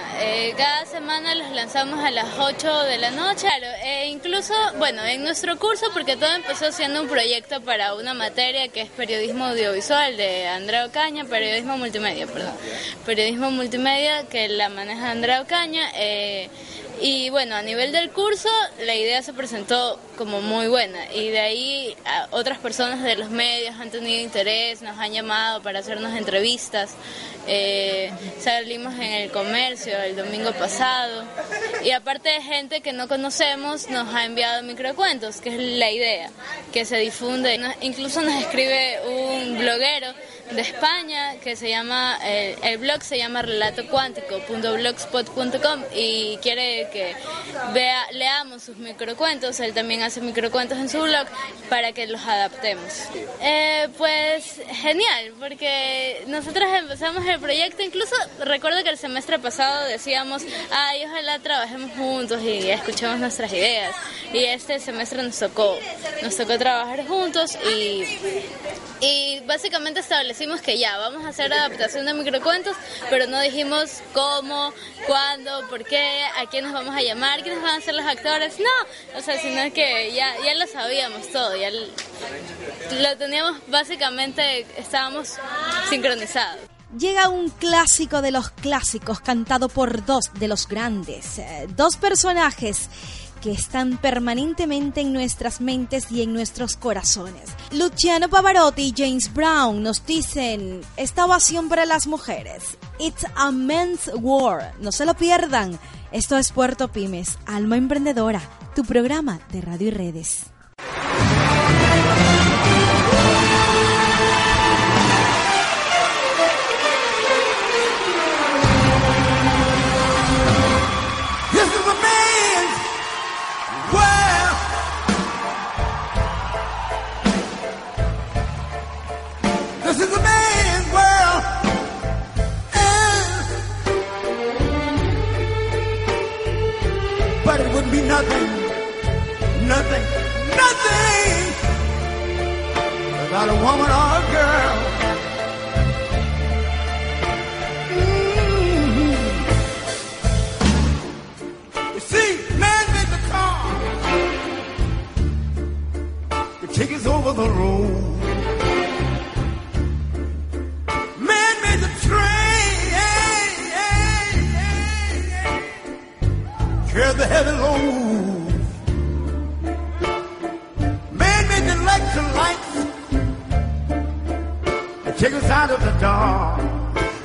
cada semana los lanzamos a las 8 de la noche. Claro, eh, incluso, bueno, en nuestro curso, porque todo empezó siendo un proyecto para una materia que es periodismo audiovisual de Andrea Ocaña, periodismo multimedia, perdón. Periodismo multimedia que la maneja Andrea Ocaña. eh, y bueno, a nivel del curso, la idea se presentó como muy buena. Y de ahí otras personas de los medios han tenido interés, nos han llamado para hacernos entrevistas. Eh, salimos en el comercio el domingo pasado. Y aparte de gente que no conocemos, nos ha enviado microcuentos, que es la idea, que se difunde. Incluso nos escribe un bloguero de España que se llama, el, el blog se llama relatocuántico.blogspot.com y quiere que vea, leamos sus microcuentos, él también hace microcuentos en su blog para que los adaptemos. Eh, pues genial, porque nosotros empezamos el proyecto, incluso recuerdo que el semestre pasado decíamos, ay, ojalá trabajemos juntos y escuchemos nuestras ideas. Y este semestre nos tocó, nos tocó trabajar juntos y, y básicamente establecimos que ya, vamos a hacer adaptación de microcuentos, pero no dijimos cómo, cuándo, por qué, a quién nos vamos a llamar, quiénes van a ser los actores, no, o sea, sino que ya, ya lo sabíamos todo, ya lo teníamos básicamente, estábamos sincronizados. Llega un clásico de los clásicos cantado por dos de los grandes, eh, dos personajes que están permanentemente en nuestras mentes y en nuestros corazones. Luciano Pavarotti y James Brown nos dicen esta ovación para las mujeres. It's a men's war. No se lo pierdan. Esto es Puerto Pymes, Alma Emprendedora, tu programa de radio y redes. Without a woman or a girl. Mhm. You see, man made the car. The tickets over the road. Man made the train. Carry the heavy load. Out of the dark.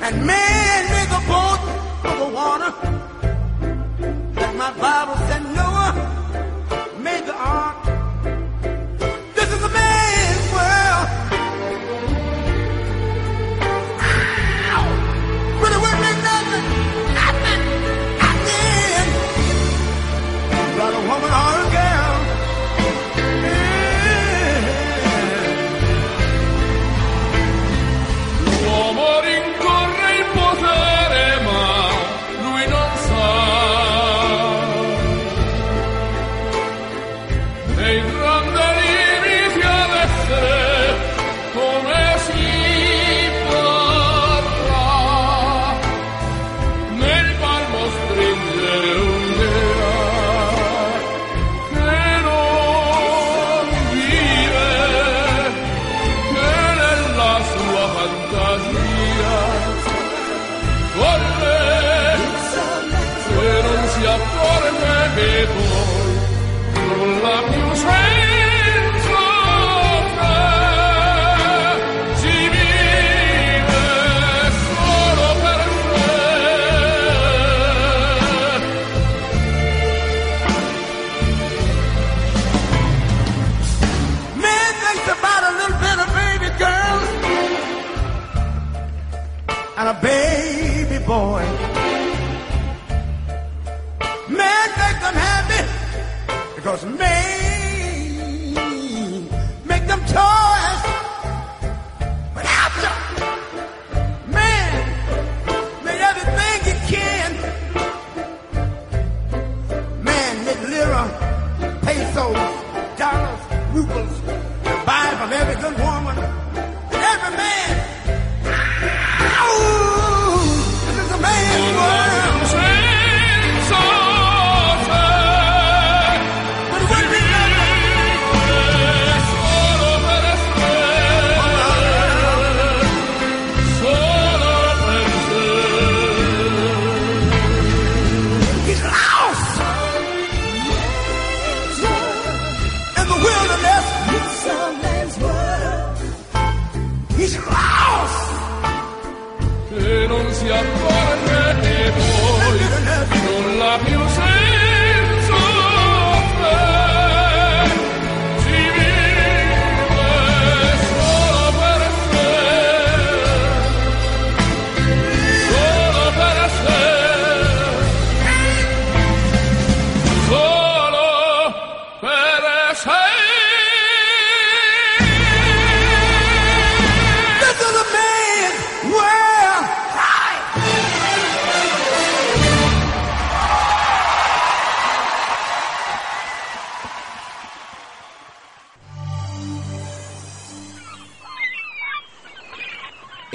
And man made the boat for the water. Like my Bible said, Noah made the ark.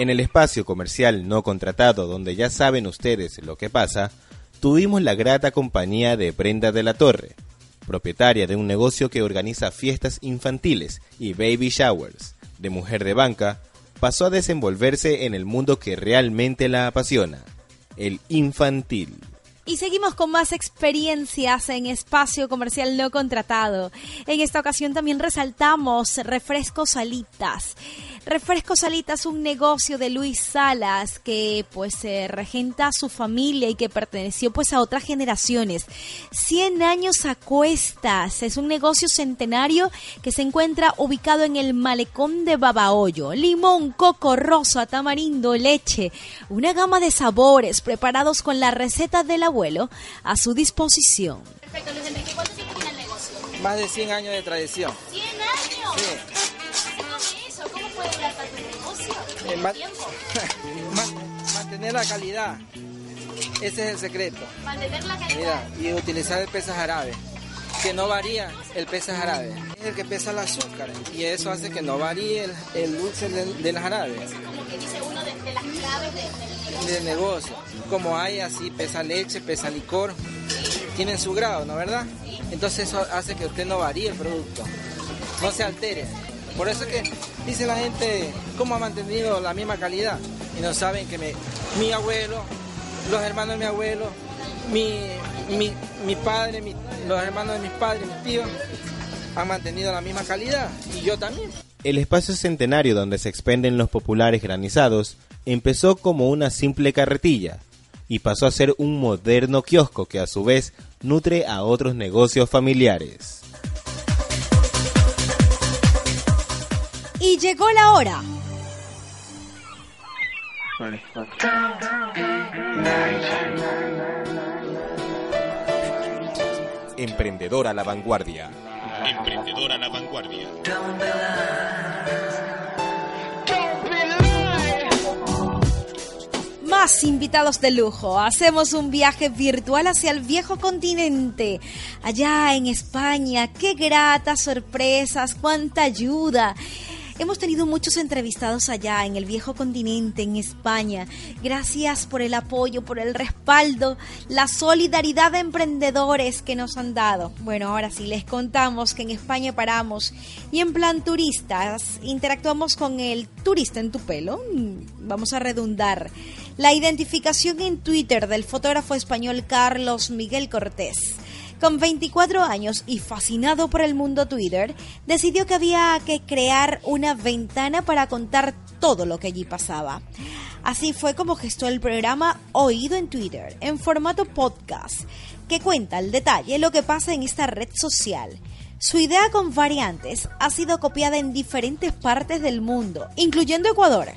En el espacio comercial no contratado donde ya saben ustedes lo que pasa, tuvimos la grata compañía de Brenda de la Torre, propietaria de un negocio que organiza fiestas infantiles y baby showers. De mujer de banca, pasó a desenvolverse en el mundo que realmente la apasiona, el infantil. Y seguimos con más experiencias en espacio comercial no contratado. En esta ocasión también resaltamos Refrescos Salitas. Refrescos Salitas, un negocio de Luis Salas que pues se regenta a su familia y que perteneció pues a otras generaciones. 100 años a cuestas. Es un negocio centenario que se encuentra ubicado en el malecón de Babahoyo. Limón, coco, rosa, tamarindo, leche. Una gama de sabores preparados con la receta del abuelo a su disposición. Perfecto, Luis Enrique, ¿cuánto tiempo tiene el negocio? Más de 100 años de tradición. ¿100 años? ¿Cómo es Eh, tiempo? Mantener la calidad. Ese es el secreto. Mantener la calidad. Mira, y utilizar el pesa jarabe. Que no varía el pesa jarabe. Es el que pesa el azúcar. Y eso hace que no varíe el, el dulce del, del jarabe. Como que dice uno de, de las claves de- del negocio. Del negocio. Como hay así, pesa leche, pesa licor. Tienen su grado, ¿no verdad? Entonces eso hace que usted no varíe el producto. No se altere. Por eso es que dice la gente, ¿cómo ha mantenido la misma calidad? Y no saben que mi abuelo, los hermanos de mi abuelo, mi, mi, mi padre, los hermanos de mis padres, mis tíos, han mantenido la misma calidad. Y yo también. El espacio centenario donde se expenden los populares granizados empezó como una simple carretilla y pasó a ser un moderno kiosco que a su vez nutre a otros negocios familiares. Y llegó la hora. Emprendedor a la vanguardia. Emprendedor a la vanguardia. Más invitados de lujo. Hacemos un viaje virtual hacia el viejo continente. Allá en España. Qué gratas sorpresas, cuánta ayuda. Hemos tenido muchos entrevistados allá en el viejo continente, en España. Gracias por el apoyo, por el respaldo, la solidaridad de emprendedores que nos han dado. Bueno, ahora sí, les contamos que en España paramos y en plan turistas interactuamos con el turista en tu pelo. Mm, Vamos a redundar. La identificación en Twitter del fotógrafo español Carlos Miguel Cortés. Con 24 años y fascinado por el mundo Twitter, decidió que había que crear una ventana para contar todo lo que allí pasaba. Así fue como gestó el programa Oído en Twitter, en formato podcast, que cuenta al detalle lo que pasa en esta red social. Su idea con variantes ha sido copiada en diferentes partes del mundo, incluyendo Ecuador.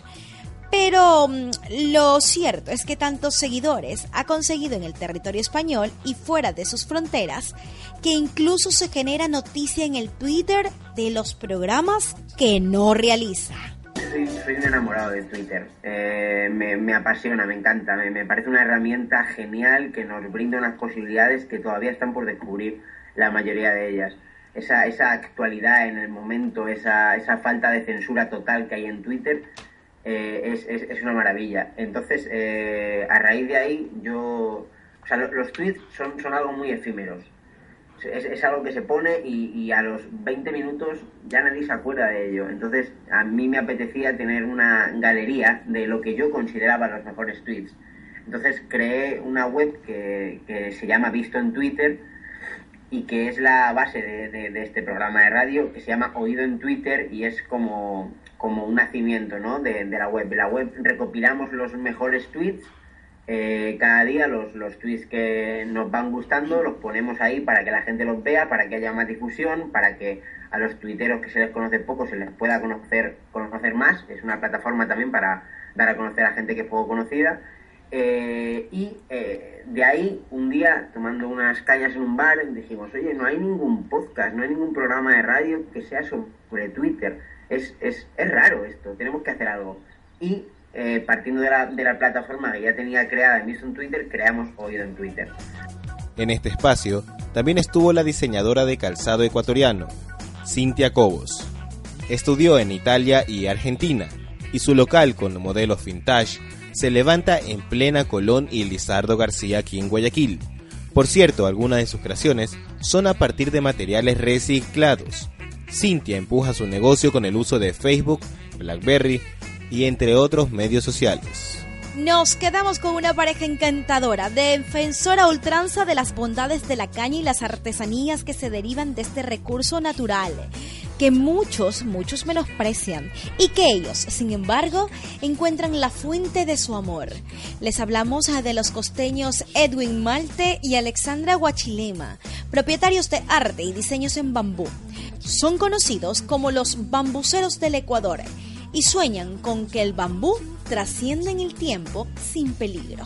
Pero mm, lo cierto es que tantos seguidores ha conseguido en el territorio español y fuera de sus fronteras que incluso se genera noticia en el Twitter de los programas que no realiza. Soy, soy un enamorado de Twitter. Eh, me, apasiona, me encanta. Me, me parece una herramienta genial que nos brinda unas posibilidades que todavía están por descubrir la mayoría de ellas. Esa, esa actualidad en el momento, esa, esa falta de censura total que hay en Twitter eh, es, es, es una maravilla. Entonces, eh, a raíz de ahí, yo. O sea, lo- los tweets son, son algo muy efímeros. Es, es algo que se pone y, y a los 20 minutos ya nadie se acuerda de ello. Entonces, a mí me apetecía tener una galería de lo que yo consideraba los mejores tweets. Entonces, creé una web que, que se llama Visto en Twitter y que es la base de, de- este programa de radio, que se llama Oído en Twitter y es como, como un nacimiento ¿no? de, de la web. La web recopilamos los mejores tweets eh, cada día, los, los tweets que nos van gustando, los ponemos ahí para que la gente los vea, para que haya más difusión, para que a los tuiteros que se les conoce poco se les pueda conocer, conocer más. Es una plataforma también para dar a conocer a gente que es poco conocida. Eh, y eh, de ahí, un día, tomando unas cañas en un bar, dijimos, oye, no hay ningún podcast, no hay ningún programa de radio que sea sobre Twitter. Es, es, es raro esto, tenemos que hacer algo. Y eh, partiendo de la, de la plataforma que ya tenía creada en en Twitter, creamos Oído en Twitter. En este espacio también estuvo la diseñadora de calzado ecuatoriano, Cintia Cobos. Estudió en Italia y Argentina, y su local con modelos vintage se levanta en plena Colón y Lizardo García aquí en Guayaquil. Por cierto, algunas de sus creaciones son a partir de materiales reciclados. Cintia empuja su negocio con el uso de Facebook, BlackBerry y entre otros medios sociales. Nos quedamos con una pareja encantadora, defensora ultranza de las bondades de la caña y las artesanías que se derivan de este recurso natural, que muchos, muchos menosprecian y que ellos, sin embargo, encuentran la fuente de su amor. Les hablamos de los costeños Edwin Malte y Alexandra Guachilema, propietarios de arte y diseños en bambú. Son conocidos como los bambuceros del Ecuador y sueñan con que el bambú trascienda en el tiempo sin peligro.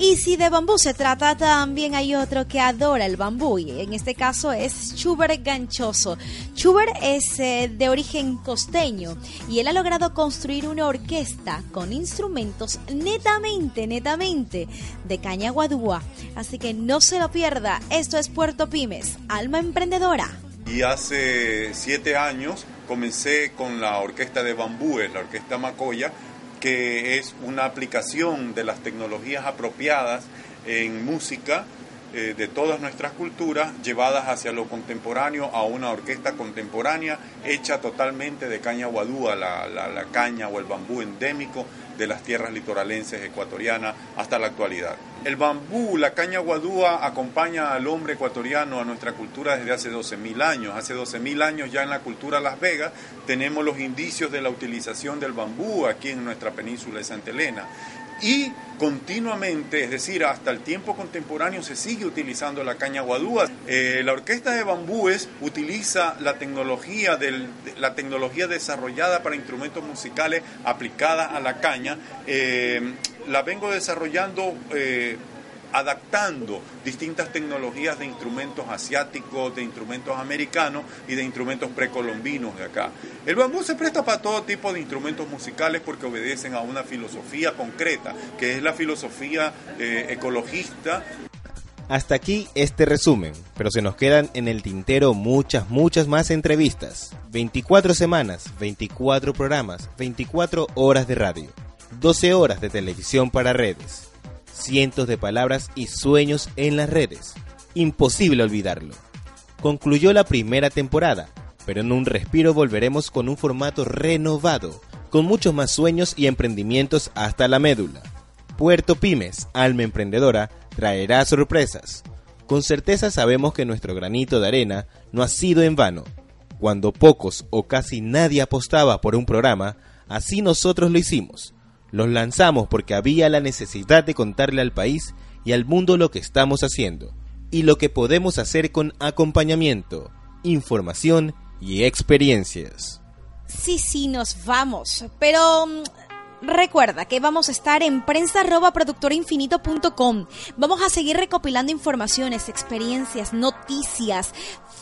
Y si de bambú se trata, también hay otro que adora el bambú, y en este caso es Schubert Ganchoso. Schubert es eh, de origen costeño y él ha logrado construir una orquesta con instrumentos netamente, netamente de caña guadúa. Así que no se lo pierda, esto es Puerto Pymes, alma emprendedora. Y hace siete años comencé con la orquesta de bambúes, la orquesta Macoya, que es una aplicación de las tecnologías apropiadas en música eh, de todas nuestras culturas, llevadas hacia lo contemporáneo a una orquesta contemporánea hecha totalmente de caña guadúa, la, la, caña o el bambú endémico de las tierras litoralenses ecuatorianas hasta la actualidad. El bambú, la caña guadúa, acompaña al hombre ecuatoriano a nuestra cultura desde hace 12.000 años. Hace 12.000 años ya en la cultura Las Vegas tenemos los indicios de la utilización del bambú aquí en nuestra península de Santa Elena. Y continuamente, es decir, hasta el tiempo contemporáneo se sigue utilizando la caña guadúa. Eh, la orquesta de bambúes utiliza la tecnología, del, la tecnología desarrollada para instrumentos musicales aplicada a la caña. Eh, la vengo desarrollando eh, adaptando distintas tecnologías de instrumentos asiáticos, de instrumentos americanos y de instrumentos precolombinos de acá. El bambú se presta para todo tipo de instrumentos musicales porque obedecen a una filosofía concreta, que es la filosofía eh, ecologista. Hasta aquí este resumen, pero se nos quedan en el tintero muchas, muchas más entrevistas. 24 semanas, 24 programas, 24 horas de radio, 12 horas de televisión para redes cientos de palabras y sueños en las redes. Imposible olvidarlo. Concluyó la primera temporada, pero en un respiro volveremos con un formato renovado, con muchos más sueños y emprendimientos hasta la médula. Puerto Pymes, alma emprendedora, traerá sorpresas. Con certeza sabemos que nuestro granito de arena no ha sido en vano. Cuando pocos o casi nadie apostaba por un programa, así nosotros lo hicimos los lanzamos porque había la necesidad de contarle al país y al mundo lo que estamos haciendo y lo que podemos hacer con acompañamiento, información y experiencias. Sí, sí, nos vamos, pero Recuerda que vamos a estar en prensa.productorainfinito.com. Vamos a seguir recopilando informaciones, experiencias, noticias,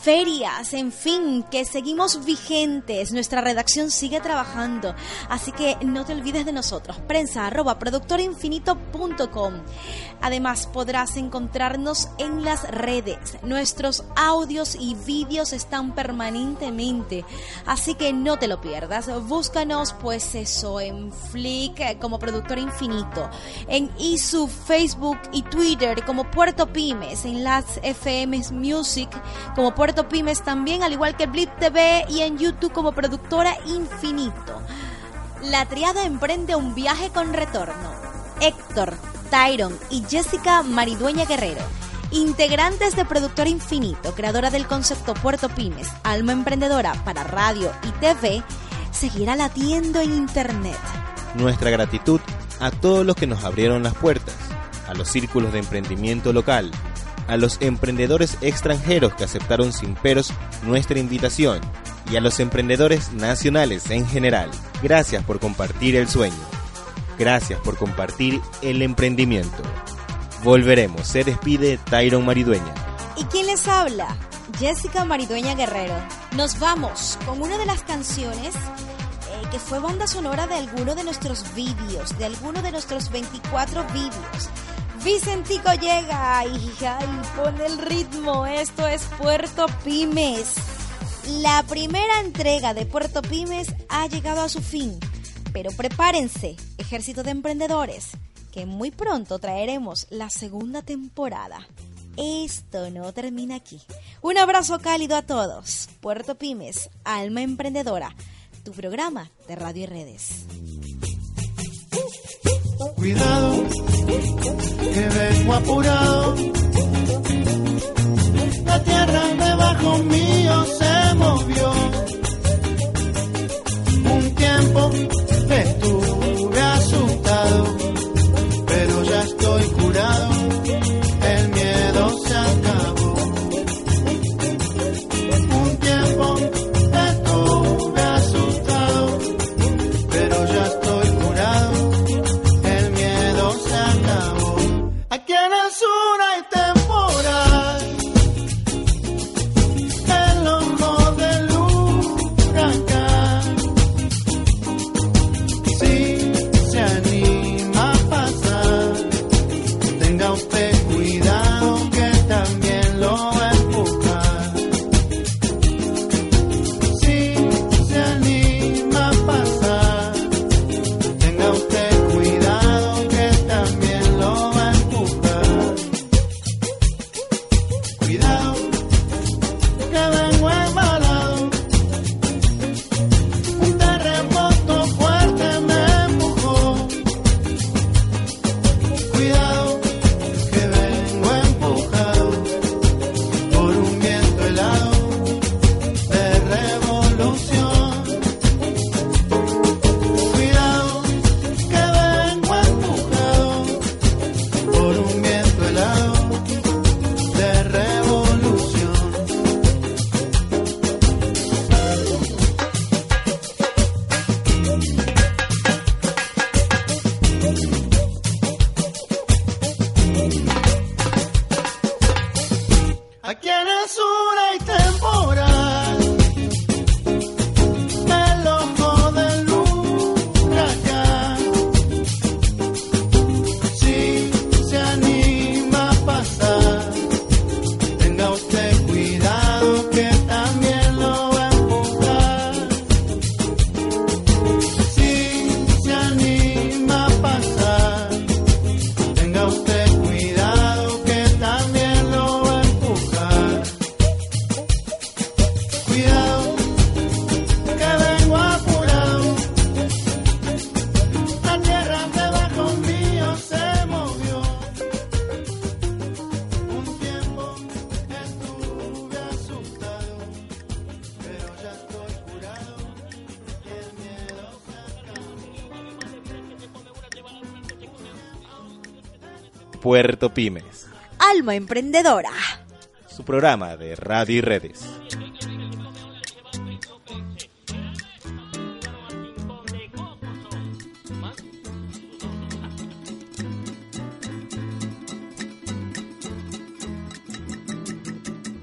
ferias, en fin, que seguimos vigentes. Nuestra redacción sigue trabajando. Así que no te olvides de nosotros. Prensa.productorainfinito.com. Además, podrás encontrarnos en las redes. Nuestros audios y vídeos están permanentemente. Así que no te lo pierdas. Búscanos, pues eso, en Flick como Productor Infinito. En ISU, Facebook y Twitter como Puerto Pymes. En las FMs Music como Puerto Pymes también, al igual que Blip TV y en YouTube como Productora Infinito. La triada emprende un viaje con retorno. Héctor, Tyron y Jessica Maridueña Guerrero, integrantes de Productora Infinito, creadora del concepto Puerto Pymes, alma emprendedora para radio y TV, seguirá latiendo en Internet. Nuestra gratitud a todos los que nos abrieron las puertas, a los círculos de emprendimiento local, a los emprendedores extranjeros que aceptaron sin peros nuestra invitación y a los emprendedores nacionales en general. Gracias por compartir el sueño. Gracias por compartir el emprendimiento. Volveremos. Se despide Tyron Maridueña. ¿Y quién les habla? Jessica Maridueña Guerrero. Nos vamos con una de las canciones eh, que fue banda sonora de alguno de nuestros vídeos, de alguno de nuestros 24 vídeos. Vicentico llega y, ay, pone el ritmo. Esto es Puerto Pymes. La primera entrega de Puerto Pymes ha llegado a su fin. Pero prepárense, ejército de emprendedores, que muy pronto traeremos la segunda temporada. Esto no termina aquí. Un abrazo cálido a todos. Puerto Pymes, Alma Emprendedora, tu programa de radio y redes. Cuidado, que vengo apurado. La tierra debajo mío se movió. Un tiempo estuve Puerto Pymes, Alma Emprendedora. su programa de radio y redes.